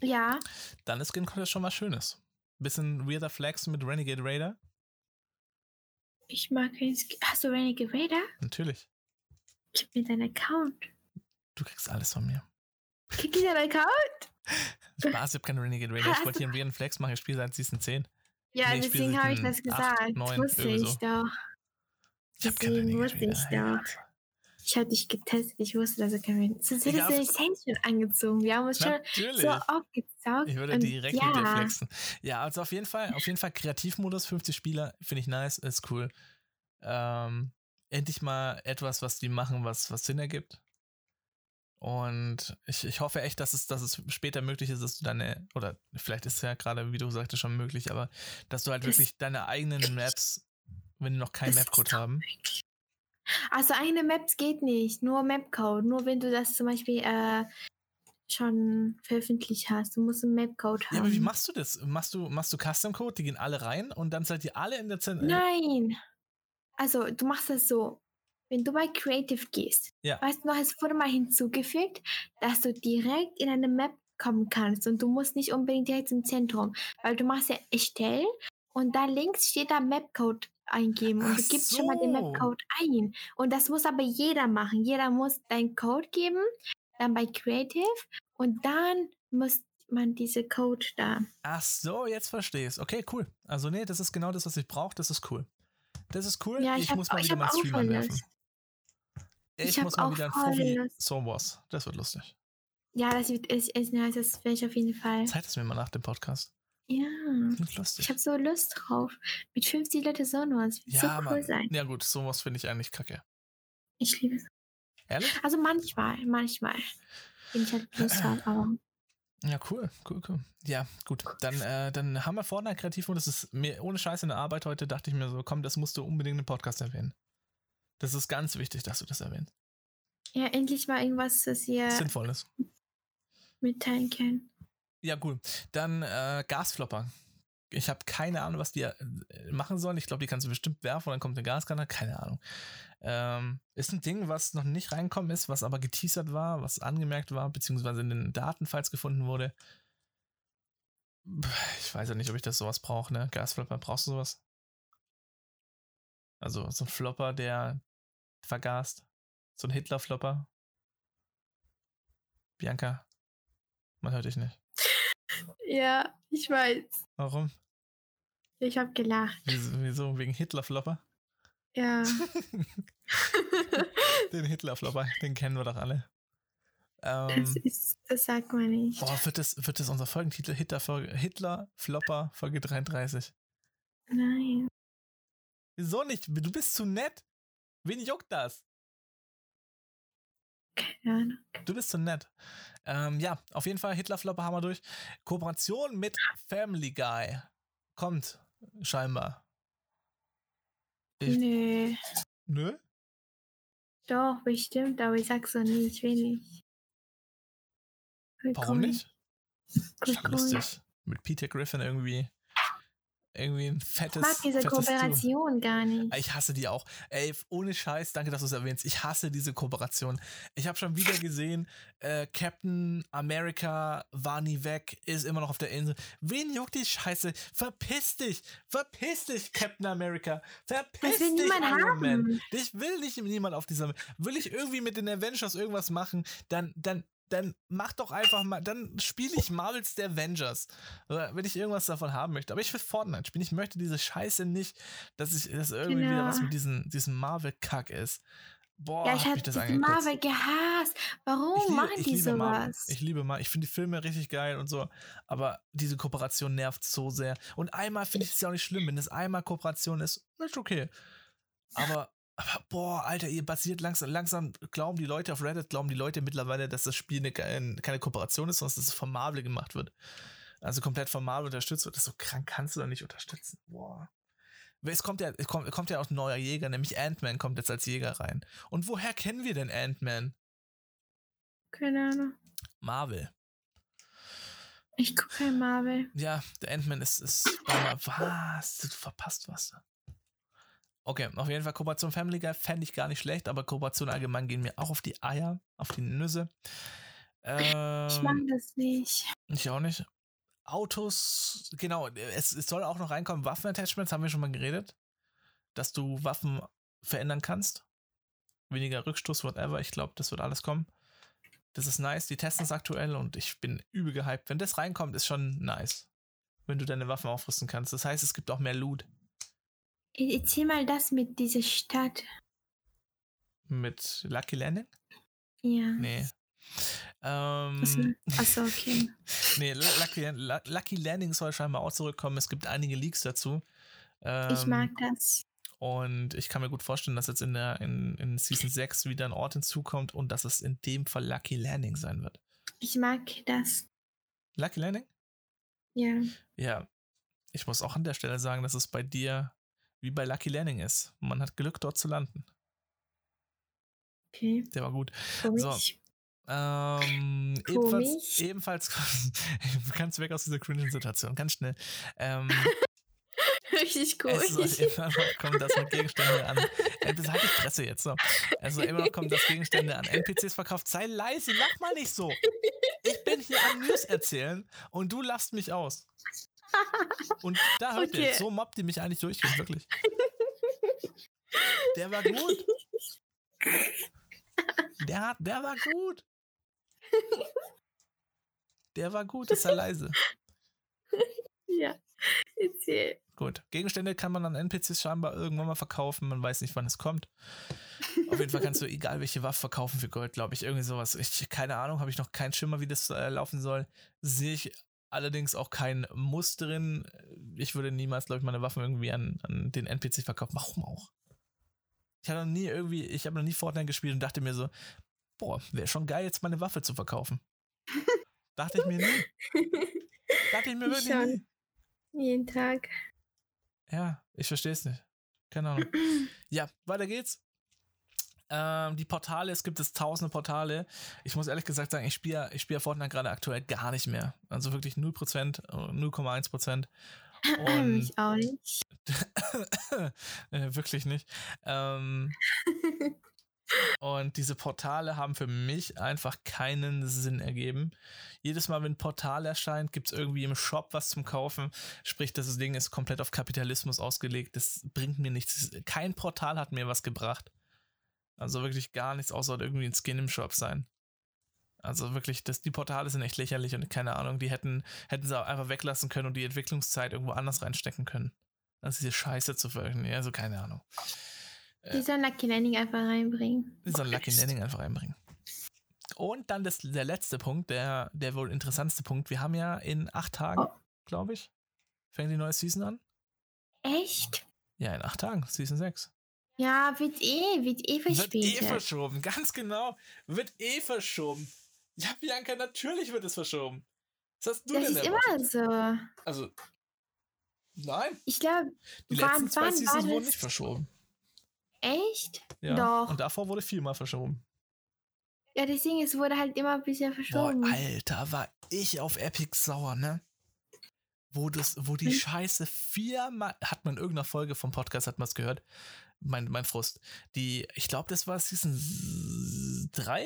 Ja. dann ist Skin Contest schon was Schönes. Bisschen weirder Flex mit Renegade Raider. Ich mag den Skin. Hast du Renegade Raider? Natürlich. Gib mir deinen Account. Du kriegst alles von mir. Krieg ich deinen Account? Spaß, ich hab keine Renegade Raider. Ich wollte hier einen weirden Flex machen. Ich spiele seit Season 10. Ja, Nee, deswegen habe ich das gesagt. neun, wusste irgendwie ich so. doch. Ich hab keine Renegade wusste ich doch. Ich habe dich getestet. Ich wusste, dass du kein Renegade Sonst hättest du Saints schon angezogen. Wir haben uns schon so aufgezaugt. Ich würde direkt ja, mit dir flexen. Ja, also auf jeden Fall, auf jeden Fall Kreativmodus, 50 Spieler, finde ich nice, ist cool. Ähm, endlich mal etwas, was die machen, was, was Sinn ergibt. Und ich, ich hoffe echt, dass es, dass es später möglich ist, dass du deine, oder vielleicht ist es ja gerade, wie du sagtest, schon möglich, aber dass du halt Das- wirklich deine eigenen Maps, wenn die noch keinen Mapcode haben. Also eigene Maps geht nicht. Nur Mapcode. Nur wenn du das zum Beispiel äh, schon veröffentlicht hast. Du musst einen Mapcode haben. Ja, aber wie machst du das? Machst du, machst du Custom Code, die gehen alle rein und dann seid ihr alle in der Zentrum. Nein. Also, du machst das so. Wenn du bei Creative gehst, Ja. weißt du, noch, es wurde mal hinzugefügt, dass du direkt in eine Map kommen kannst und du musst nicht unbedingt direkt im Zentrum, weil du machst ja erstellen und da links steht da Mapcode eingeben und Ach du gibst schon mal den so. Mapcode ein und das muss aber jeder machen. Jeder muss deinen Code geben, dann bei Creative und dann muss man diese Code da. Ach so, jetzt verstehe ich Okay, cool. Also nee, das ist genau das, was ich brauche. Das ist cool. Das ist cool. Ja, ich, ich muss mal wieder hab meinen auch Stream voll anwerfen. Lust. Ich, muss mal auch wieder ein Fovi Lust. So Wars. Das wird lustig. Ja, das wird ist, ist nice, das werde ich auf jeden Fall. Zeit es mir mal nach dem Podcast. Ja. Klingt lustig. Ich habe so Lust drauf. Mit 50 Leute Sonos. Wird ja, so cool Mann. sein. Ja gut, sowas finde ich eigentlich kacke. Ich liebe es. Ehrlich? Also manchmal, manchmal. Wenn ich halt Lust habe, aber. Ja, cool, cool, cool. Ja, gut. Dann, äh, dann haben wir Fortnite kreativ und das ist mir ohne Scheiß in der Arbeit heute, dachte ich mir so, komm, das musst du unbedingt im Podcast erwähnen. Das ist ganz wichtig, dass du das erwähnst. Ja, endlich mal irgendwas, das ihr Sinnvolles. mitteilen könnt. Ja, cool. Dann äh, Gasflopper. Ich habe keine Ahnung, was die äh, machen sollen. Ich glaube, die kannst du bestimmt werfen und dann kommt eine Gaskanne. Keine Ahnung. Ähm, ist ein Ding, was noch nicht reinkommen ist, was aber geteasert war, was angemerkt war, beziehungsweise in den Datenfiles gefunden wurde. Ich weiß ja nicht, ob ich das sowas brauche, ne? Gasflopper, brauchst du sowas? Also so ein Flopper, der vergast. So ein Hitler-Flopper. Bianca, man hört dich nicht. Ja, ich weiß. Warum? Ich habe gelacht. Wieso, wieso? Wegen Hitlerflopper? Ja. Den Hitlerflopper, den kennen wir doch alle. das Ähm, ist, das sagt man nicht. boah, wird das, wird das unser Folgentitel Hitler, Folge, Hitler Flopper Folge 33? Nein. Wieso nicht? Du bist zu nett. Wen juckt das? Keine Ahnung. Du bist zu nett. Ähm, ja, auf jeden Fall Hitlerflopper haben wir durch. Kooperation mit Family Guy. Kommt, scheinbar. Ich- Nö. Nö? Doch, bestimmt, aber ich sag's so nicht. Ich will nicht. Voll Warum nicht? Cool. lustig. Mit Peter Griffin irgendwie. Irgendwie ein Ich fettes. mag diese. Kooperation gar nicht. Ich hasse die auch. Ey, ohne Scheiß, danke, dass du es erwähnst. Ich hasse diese Kooperation. Ich habe schon wieder gesehen, äh, Captain America war nie weg, ist immer noch auf der Insel. Wen juckt die Scheiße? Verpiss dich! Verpiss dich, Captain America! Verpiss dich, niemand Iron Man! haben. Ich will nicht niemand auf dieser. Will ich irgendwie mit den Avengers irgendwas machen, dann, dann, dann mach doch einfach mal, dann spiele ich Marvels The Avengers. Oder wenn ich irgendwas davon haben möchte. Aber ich will Fortnite spielen. Ich möchte diese Scheiße nicht, dass ich, dass irgendwie Genau. wieder was mit diesem, diesem Marvel-Kack ist. Boah, ja, ich hab habe mich das angekotzt. Marvel gehasst. Warum Ich liebe- machen ich die liebe Marvel. sowas? Ich liebe Marvel. Ich finde die Filme richtig geil und so. Aber diese Kooperation nervt so sehr. Und einmal finde ich es ja auch nicht schlimm. Wenn es einmal Kooperation ist, ist okay. Aber, aber boah, Alter, ihr basiert langsam, langsam glauben die Leute auf Reddit, glauben die Leute mittlerweile, dass das Spiel eine, keine Kooperation ist, sondern dass es von Marvel gemacht wird. Also komplett von Marvel unterstützt wird. Das ist so krank kannst du doch nicht unterstützen. Boah. Es kommt ja, es kommt, kommt ja auch ein neuer Jäger, nämlich Ant-Man kommt jetzt als Jäger rein. Und woher kennen wir denn Ant-Man? Keine Ahnung. Marvel. Ich gucke kein Marvel. Ja, der Ant-Man ist, ist Mar- was? Du verpasst was. Okay, auf jeden Fall Kooperation Family Guy fände ich gar nicht schlecht, aber Kooperation allgemein gehen mir auch auf die Eier, auf die Nüsse. Ähm, Ich mag das nicht. ich auch nicht. Autos, genau, es, es soll auch noch reinkommen, Waffenattachments, haben wir schon mal geredet, dass du Waffen verändern kannst. Weniger Rückstoß, whatever, ich glaube, das wird alles kommen. Das ist nice, die testen es aktuell und ich bin übel gehypt. Wenn das reinkommt, ist schon nice. Wenn du deine Waffen aufrüsten kannst. Das heißt, es gibt auch mehr Loot Erzähl mal das mit dieser Stadt. mit Lucky Landing? Ja. Nee. Ähm, Achso, okay. nee, Lucky, Lu- Lucky Landing soll scheinbar auch zurückkommen. Es gibt einige Leaks dazu. Ähm, Ich mag das. Und ich kann mir gut vorstellen, dass jetzt in der in, in Season 6 wieder ein Ort hinzukommt und dass es in dem Fall Lucky Landing sein wird. Ich mag das. Lucky Landing? Ja. Ja. Ich muss auch an der Stelle sagen, dass es bei dir wie bei Lucky Landing ist. Man hat Glück, dort zu landen. Okay. Der war gut. Komisch. Ähm, Komisch. ebenfalls, ebenfalls ganz weg aus dieser cringe Situation, ganz schnell. Ähm, Richtig Es soll komisch. immer noch kommen, dass man Gegenstände an. Das halt die Fresse jetzt so. Es soll immer noch kommen, dass Gegenstände an NPCs verkauft. Sei leise, lach mal nicht so. Ich bin hier am News erzählen und du lachst mich aus. Und da hört ihr, Okay. so mobbt ihr mich eigentlich durchgehend, wirklich. Der war gut. Der, der war gut. Der war gut, ist er leise. Ja. Erzähl. Gut. Gegenstände kann man an NPCs scheinbar irgendwann mal verkaufen. Man weiß nicht, wann es kommt. Auf jeden Fall kannst du egal welche Waffe verkaufen für Gold, glaube ich. Irgendwie sowas. Ich, keine Ahnung, habe ich noch keinen Schimmer, wie das äh, laufen soll. Sehe ich allerdings auch kein Muss drin. Ich würde niemals, glaube ich, meine Waffen irgendwie an, an den NPC verkaufen. Warum auch? Ich habe noch nie irgendwie, ich habe noch nie Fortnite gespielt und dachte mir so, boah, wäre schon geil, jetzt meine Waffe zu verkaufen. dachte ich mir nie. Dachte ich mir Ich wirklich schon. nie. Jeden Tag. Ja, ich verstehe es nicht. Keine Ahnung. Ja, weiter geht's. Ähm, die Portale, es gibt es tausende Portale. Ich muss ehrlich gesagt sagen, ich spiele ich spiele Fortnite gerade aktuell gar nicht mehr. Also wirklich 0%, äh, 0,1%. Und ich auch nicht. äh, wirklich nicht. Ähm, und diese Portale haben für mich einfach keinen Sinn ergeben. Jedes Mal, wenn ein Portal erscheint, gibt es irgendwie im Shop was zum Kaufen. Sprich, das Ding ist komplett auf Kapitalismus ausgelegt. Das bringt mir nichts. Kein Portal hat mir was gebracht. Also wirklich gar nichts, außer irgendwie ein Skin im Shop sein. Also wirklich, das, die Portale sind echt lächerlich und keine Ahnung, die hätten, hätten sie auch einfach weglassen können und die Entwicklungszeit irgendwo anders reinstecken können. als diese Scheiße zu veröffentlichen. Also keine Ahnung. Die sollen Lucky Landing einfach reinbringen. Die sollen Lucky Landing einfach reinbringen. Und dann das, der letzte Punkt, der, der wohl interessanteste Punkt. Wir haben ja in acht Tagen, Oh. glaube ich, fängt die neue Season an. Echt? Ja, in acht Tagen, Season 6. Ja, wird eh, wird eh Wird eh verschoben, ganz genau. Wird eh verschoben. Ja, Bianca, natürlich wird es verschoben. Was hast du das denn ist erwartet? immer so. Also, nein, Ich glaube, die Wann- letzten zwei wann wurden nicht verschoben. echt? Ja. Doch. Und davor wurde viermal verschoben. Ja, deswegen, es wurde halt immer ein bisschen Boah, verschoben. Alter, war ich auf Epic sauer, ne? Wo, das, wo die Hm? Scheiße viermal, hat man in irgendeiner Folge vom Podcast, hat man es gehört, mein, mein Frust. Die, ich glaube, das war Season 3,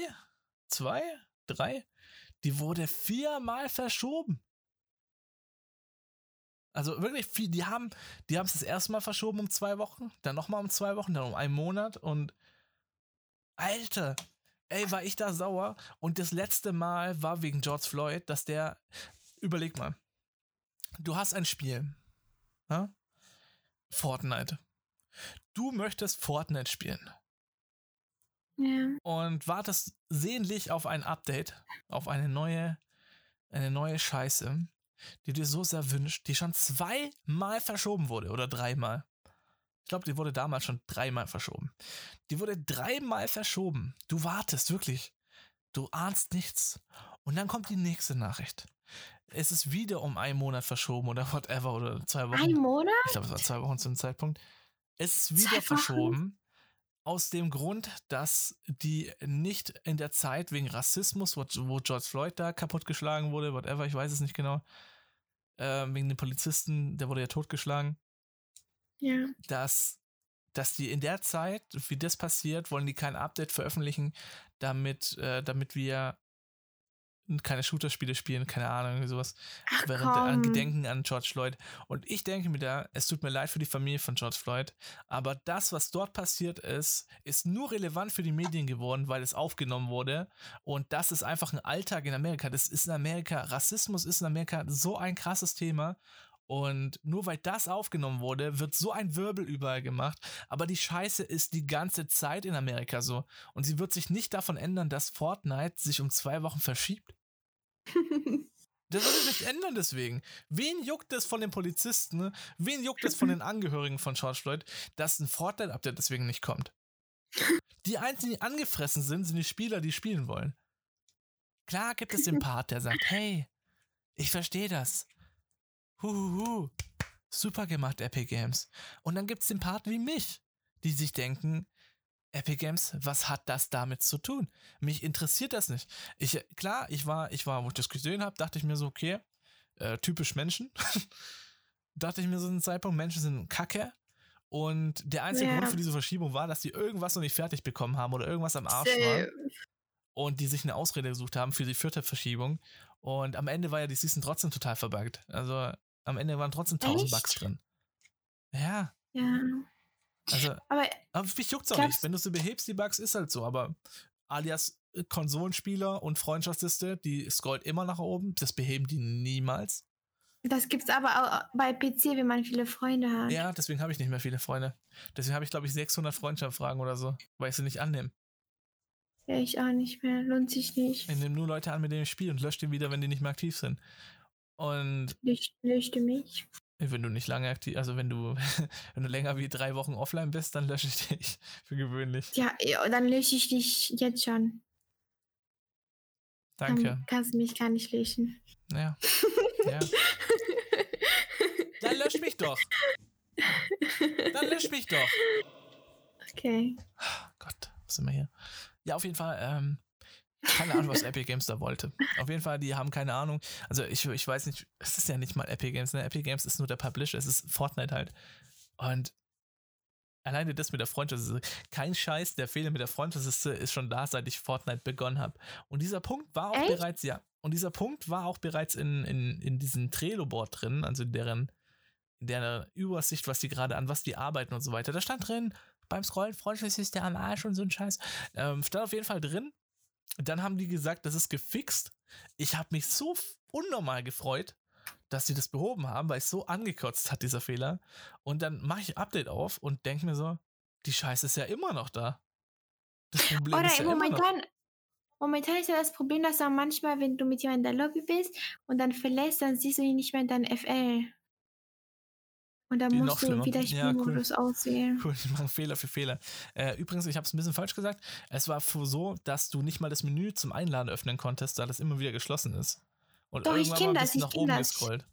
2, 3, die wurde viermal verschoben. Also wirklich viel, die haben, die haben es das erste Mal verschoben um zwei Wochen, dann nochmal um zwei Wochen, dann um einen Monat und Alter, ey, war ich da sauer. Und das letzte Mal war wegen George Floyd, dass der, überleg mal, du hast ein Spiel, ja? Fortnite. Du möchtest Fortnite spielen Ja. und wartest sehnlich auf ein Update, auf eine neue, eine neue Scheiße, die dir so sehr wünscht, die schon zweimal verschoben wurde oder dreimal. Ich glaube, die wurde damals schon dreimal verschoben. Die wurde dreimal verschoben. Du wartest wirklich. Du ahnst nichts. Und dann kommt die nächste Nachricht. Es ist wieder um einen Monat verschoben oder whatever oder zwei Wochen. Ein Monat? Ich glaube, es war zwei Wochen zum Zeitpunkt. Es ist wieder verschoben. Aus dem Grund, dass die nicht in der Zeit wegen Rassismus, wo, wo George Floyd da kaputtgeschlagen wurde, whatever, ich weiß es nicht genau, äh, wegen den Polizisten, der wurde ja totgeschlagen, Ja. dass, dass die in der Zeit, wie das passiert, wollen die kein Update veröffentlichen, damit, äh, damit wir keine Shooter-Spiele spielen, keine Ahnung, sowas. Ach Während an komm. Gedenken an George Floyd. Und ich denke mir da, es tut mir leid für die Familie von George Floyd, aber das, was dort passiert ist, ist nur relevant für die Medien geworden, weil es aufgenommen wurde. Und das ist einfach ein Alltag in Amerika. Das ist in Amerika, Rassismus ist in Amerika so ein krasses Thema. Und nur weil das aufgenommen wurde, wird so ein Wirbel überall gemacht. Aber die Scheiße ist die ganze Zeit in Amerika so. Und sie wird sich nicht davon ändern, dass Fortnite sich um zwei Wochen verschiebt. Das würde sich ändern deswegen. Wen juckt es von den Polizisten? ne? Wen juckt es von den Angehörigen von George Floyd, dass ein Fortnite-Update deswegen nicht kommt? Die Einzigen, die angefressen sind, sind die Spieler, die spielen wollen. Klar gibt es den Part, der sagt, hey, ich verstehe das. Huhuhu. Super gemacht, Epic Games. Und dann gibt es den Part wie mich, die sich denken, Epic Games, was hat das damit zu tun? Mich interessiert das nicht. Ich, klar, ich war, ich war, wo ich das gesehen habe, dachte ich mir so, okay, äh, typisch Menschen. dachte ich mir so einen Zeitpunkt, Menschen sind Kacke. Und der einzige Ja. Grund für diese Verschiebung war, dass die irgendwas noch nicht fertig bekommen haben oder irgendwas am Arsch war und die sich eine Ausrede gesucht haben für die vierte Verschiebung. Und am Ende war ja die Season trotzdem total verbuggt. Also am Ende waren trotzdem 1000 Echt? Bugs drin. Ja, Ja. also Aber aber mich juckt's auch nicht. Wenn du sie behebst, die Bugs, ist halt so. Aber alias äh, Konsolenspieler und Freundschaftsliste, die scrollt immer nach oben. Das beheben die niemals. das gibt's aber auch bei PC, wenn man viele Freunde hat. Ja, deswegen habe ich nicht mehr viele Freunde. Deswegen habe ich, glaube ich, 600 Freundschaftsfragen oder so, weil ich sie nicht annehme. Ja, ich auch nicht mehr. Lohnt sich nicht. Ich nehme nur Leute an, mit denen ich spiele und lösche die wieder, wenn die nicht mehr aktiv sind. Und Ich löschte mich. wenn du nicht lange aktiv, also wenn du, wenn du länger wie drei Wochen offline bist, dann lösche ich dich für gewöhnlich. Ja, dann lösche ich dich jetzt schon. Danke. Dann kannst du mich gar nicht löschen. Ja. ja. Dann lösch mich doch. Dann lösch mich doch. Okay. Gott, was sind wir hier? Ja, auf jeden Fall, ähm, keine Ahnung, was Epic Games da wollte. Auf jeden Fall, die haben keine Ahnung. Also ich, ich weiß nicht, es ist ja nicht mal Epic Games, ne? Epic Games ist nur der Publisher, es ist Fortnite halt. Und alleine das mit der Freundschaftsliste, kein Scheiß, der Fehler mit der Freundschaftsliste ist schon da, seit ich Fortnite begonnen habe. Und dieser Punkt war auch Echt? bereits, ja, und dieser Punkt war auch bereits in, in, in diesem Trello-Board drin, also in deren, in der Übersicht, was die gerade an was die arbeiten und so weiter. Da stand drin, beim Scrollen, Freundschaftsliste am Arsch und so ein Scheiß. Ähm, stand auf jeden Fall drin. Dann haben die gesagt, das ist gefixt. Ich habe mich so unnormal gefreut, dass sie das behoben haben, weil es so angekotzt hat, dieser Fehler. Und dann mache ich Update auf und denke mir so, die Scheiße ist ja immer noch da. Das Problem Oder ist ja immer noch. momentan, momentan ist ja das Problem, dass dann manchmal, wenn du mit jemandem in der Lobby bist und dann verlässt, dann siehst du ihn nicht mehr in deinem FL. Und noch musst du wieder Ja, cool. Spielmodus auswählen. Cool, die machen Fehler für Fehler. Äh, übrigens, ich habe es ein bisschen falsch gesagt. Es war so, dass du nicht mal das Menü zum Einladen öffnen konntest, da das immer wieder geschlossen ist. Und Doch, ich irgendwann kenn mal das, du ich nach oben das. gescrollt.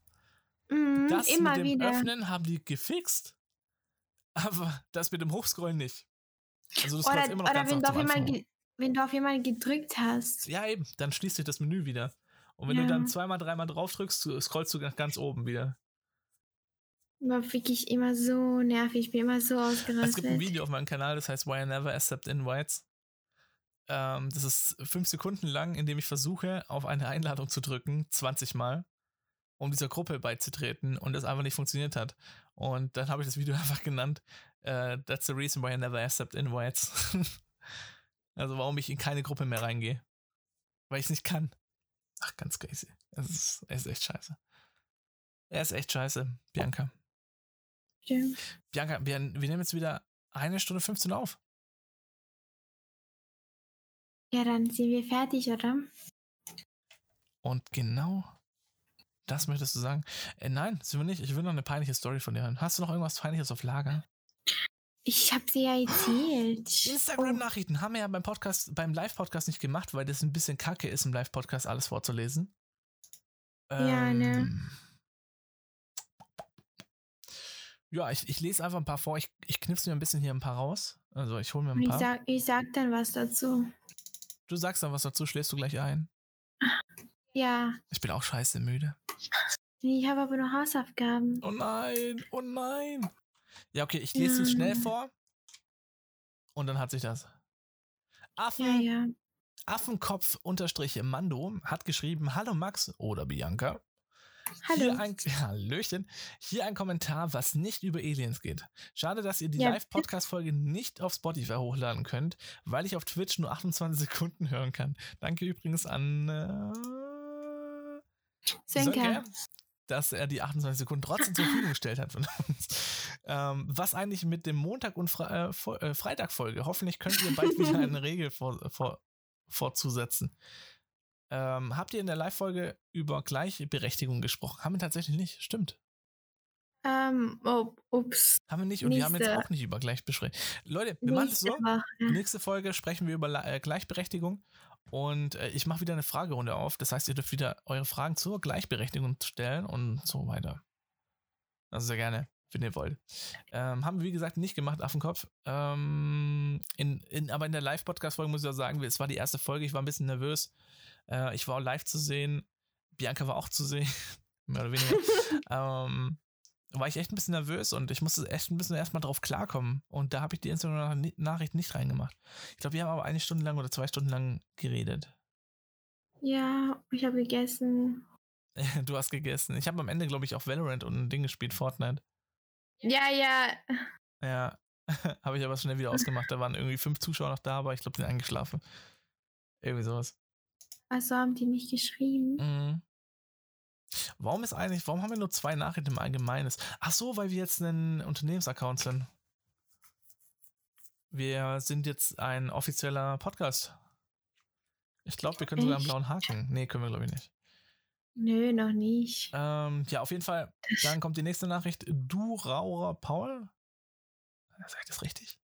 Mhm, Das immer mit dem wieder. Öffnen haben die gefixt, aber das mit dem Hochscrollen nicht. Also du Oder, immer noch oder ganz wenn, du auf wenn du auf jemanden gedrückt hast. Ja, eben, dann schließt sich das Menü wieder. Und wenn du Ja. dann zweimal, dreimal drauf drückst, du- scrollst du nach ganz oben wieder. War wirklich immer so nervig. Ich bin immer so Es gibt ein ausgerastet. Video auf meinem Kanal, das heißt Why I Never Accept Invites. Ähm, das ist fünf Sekunden lang, in dem ich versuche, auf eine Einladung zu drücken, 20 Mal, um dieser Gruppe beizutreten und das einfach nicht funktioniert hat. Und dann habe ich das Video einfach genannt, äh, That's the reason why I never accept invites. Also warum ich in keine Gruppe mehr reingehe. Weil ich es nicht kann. Ach, ganz crazy. Es ist, es ist echt scheiße. Er ist echt scheiße, Bianca. Stimmt. Bianca, wir, wir nehmen jetzt wieder eine Stunde 15 auf. Ja, dann sind wir fertig, oder? Und genau das möchtest du sagen. Äh, nein, sind wir nicht. Ich will noch eine peinliche Story von dir hören. Hast du noch irgendwas Peinliches auf Lager? Ich habe sie ja erzählt. Instagram-Nachrichten haben wir ja beim Podcast, beim Live-Podcast nicht gemacht, weil das ein bisschen kacke ist, im Live-Podcast alles vorzulesen. Ja, ne. Ähm, Ja, ich, ich lese einfach ein paar vor. Ich, ich knipse mir ein bisschen hier ein paar raus. Also ich hole mir ein Ich paar. sag, ich sag dann was dazu. Du sagst dann was dazu, schläfst du gleich ein. Ja, Ich bin auch scheiße müde. ich habe aber noch Hausaufgaben. Oh nein, oh nein. Ja, okay, ich lese es schnell Ja. vor. Und dann hat sich das. Affen, Ja, ja. Affenkopf unterstrich Mando hat geschrieben, Hallo Max oder Bianca. Hallo. Hier ein, Hallöchen. Hier ein Kommentar, was nicht über Aliens geht. Schade, dass ihr die Ja. Live-Podcast-Folge nicht auf Spotify hochladen könnt, weil ich auf Twitch nur 28 Sekunden hören kann. Danke übrigens an äh, Sönke. dass er die 28 Sekunden trotzdem zur Verfügung gestellt hat von uns. Ähm, was eigentlich mit dem Montag- und Fre äh, äh, Freitag-Folge? Hoffentlich könnt ihr bald wieder eine Regel vor, vor, vorzusetzen. Ähm, habt ihr in der Live-Folge über Gleichberechtigung gesprochen? Haben wir tatsächlich nicht. Stimmt. Ähm, oh, ups. Haben wir nicht. Und wir haben jetzt Nächste. auch nicht über Gleichberechtigung. Leute, wir machen es Nächste so. Woche. Nächste Folge sprechen wir über äh, Gleichberechtigung. Und äh, ich mache wieder eine Fragerunde auf. Das heißt, ihr dürft wieder eure Fragen zur Gleichberechtigung stellen und so weiter. Also sehr gerne, wenn ihr wollt. Ähm, haben wir, wie gesagt, nicht gemacht, Affenkopf. Ähm, in, in, aber in der Live-Podcast-Folge muss ich auch sagen, es war die erste Folge. Ich war ein bisschen nervös. Äh, ich war auch live zu sehen. Bianca war auch zu sehen. Mehr oder weniger. ähm, war ich echt ein bisschen nervös und ich musste echt ein bisschen erstmal drauf klarkommen. Und da habe ich die Instagram-Nachricht nicht reingemacht. Ich glaube, wir haben aber eine Stunde lang oder zwei Stunden lang geredet. Ja, ich habe gegessen. Du hast gegessen. Ich habe am Ende, glaube ich, auch Valorant und ein Ding gespielt, Fortnite. Ja, ja. Ja, habe ich aber schnell wieder ausgemacht. Da waren irgendwie fünf Zuschauer noch da, aber ich glaube, die sind eingeschlafen. Irgendwie sowas. Also haben die nicht geschrieben. Mhm. Warum ist eigentlich, warum haben wir nur zwei Nachrichten im Allgemeinen? Ach so, weil wir jetzt ein Unternehmensaccount sind. Wir sind jetzt ein offizieller Podcast. Ich glaube, wir können sogar einen blauen Haken. Nee, können wir glaube ich nicht. Nö, noch nicht. Ähm, ja, auf jeden Fall. Dann kommt die nächste Nachricht. Du Rauer Paul? Sag ich das richtig?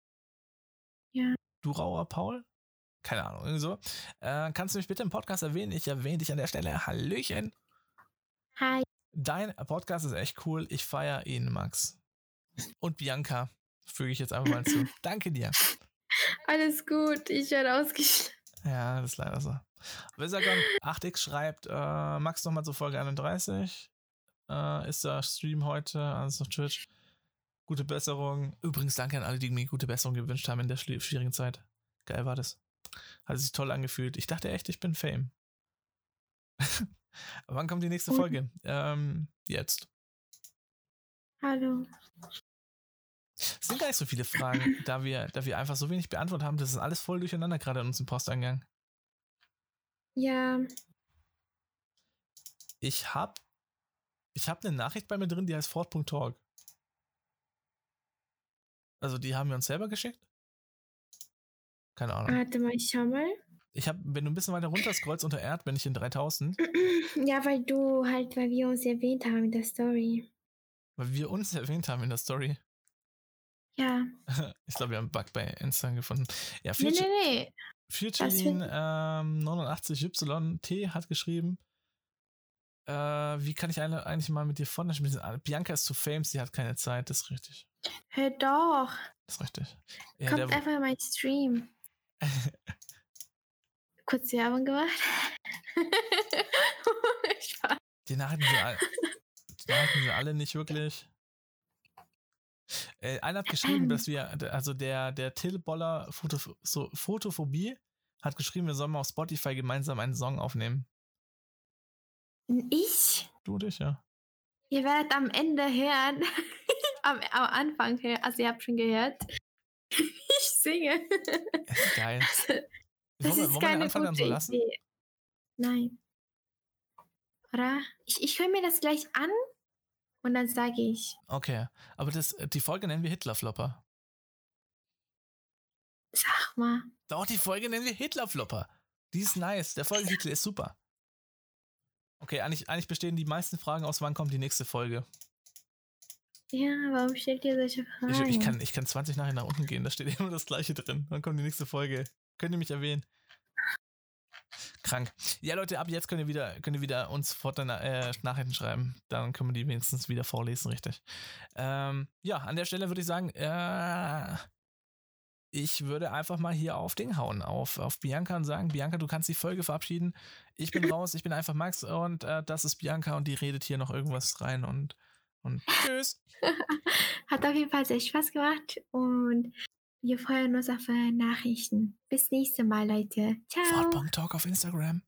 Ja. Du Rauer Paul? Keine Ahnung, irgendwie so. Äh, kannst du mich bitte im Podcast erwähnen? Ich erwähne dich an der Stelle. Hallöchen. Hi. Dein Podcast ist echt cool. Ich feiere ihn, Max. Und Bianca füge ich jetzt einfach mal zu. Danke dir. Alles gut. Ich werde ausgeschlafen. Ja, das ist leider so. Wisagon 8x schreibt, äh, Max nochmal zur Folge 31. Äh, ist der Stream heute, also auf Twitch. Gute Besserung. Übrigens danke an alle, die mir gute Besserung gewünscht haben in der schwierigen Zeit. Geil war das. Hat sich toll angefühlt. Ich dachte echt, ich bin Fame. Wann kommt die nächste Cool. Folge? Ähm, jetzt. Hallo. Es sind gar nicht so viele Fragen, da wir, da wir einfach so wenig beantwortet haben. Das ist alles voll durcheinander gerade in unserem Posteingang. Ja. Ich hab, ich hab eine Nachricht bei mir drin, die heißt Fort.talk. Also die haben wir uns selber geschickt? Keine Ahnung. Warte mal, ich schau mal. Ich habe, wenn du ein bisschen weiter runter scrollst unter Erd, bin ich in 3000, Ja, weil du halt, weil wir uns erwähnt haben in der Story. weil wir uns erwähnt haben in der Story. Ja. Ich glaube, wir haben einen Bug bei Instagram gefunden. Ja, Nee, Future, nee, nee. Futurelin ähm, 89YT hat geschrieben, äh, wie kann ich eine, eigentlich mal mit dir vorne spielen? Bianca ist zu fame, sie hat keine Zeit, das ist richtig. Hör doch. Das ist richtig. Ja, Kommt der, einfach in meinen Stream. Kurz Werbung gemacht. Spaß. die Nachrichten sind, all, die Nachrichten sind alle nicht wirklich. Äh, einer hat geschrieben, dass wir, also der, der Till Boller Foto, so, Fotophobie hat geschrieben, wir sollen mal auf Spotify gemeinsam einen Song aufnehmen. Ich? Du und ich, ja. Ihr werdet am Ende hören, am, am Anfang hören, also ihr habt schon gehört, ich singe. Ist geil. Das Wollen wir, ist wollen wir den keine Anfang dann gute so lassen? Idee. Nein. Oder? Ich, ich höre mir das gleich an und dann sage ich, Okay, aber das, die Folge nennen wir Hitlerflopper. sag mal. Doch, die Folge nennen wir Hitlerflopper. Die ist nice. Der Folgentitel ist super. Okay, eigentlich, eigentlich bestehen die meisten Fragen aus, wann kommt die nächste Folge. Ja, warum stellt ihr solche Fragen? Ich, ich, kann, ich kann 20 nachher nach unten gehen, da steht immer das gleiche drin. Wann kommt die nächste Folge? Könnt ihr mich erwähnen? Krank. Ja, Leute, ab jetzt könnt ihr wieder, könnt ihr wieder uns fort äh, Nachrichten schreiben. Dann können wir die wenigstens wieder vorlesen, richtig. Ähm, ja, an der Stelle würde ich sagen, äh, ich würde einfach mal hier auf Ding hauen, auf, auf Bianca und sagen, Bianca, du kannst die Folge verabschieden. Ich bin raus, ich bin einfach Max und äh, das ist Bianca und die redet hier noch irgendwas rein und, und tschüss. Hat auf jeden Fall sehr Spaß gemacht und wir freuen uns auf eure Nachrichten. Bis nächste Mal, Leute. Ciao. Fortbomb Talk auf Instagram.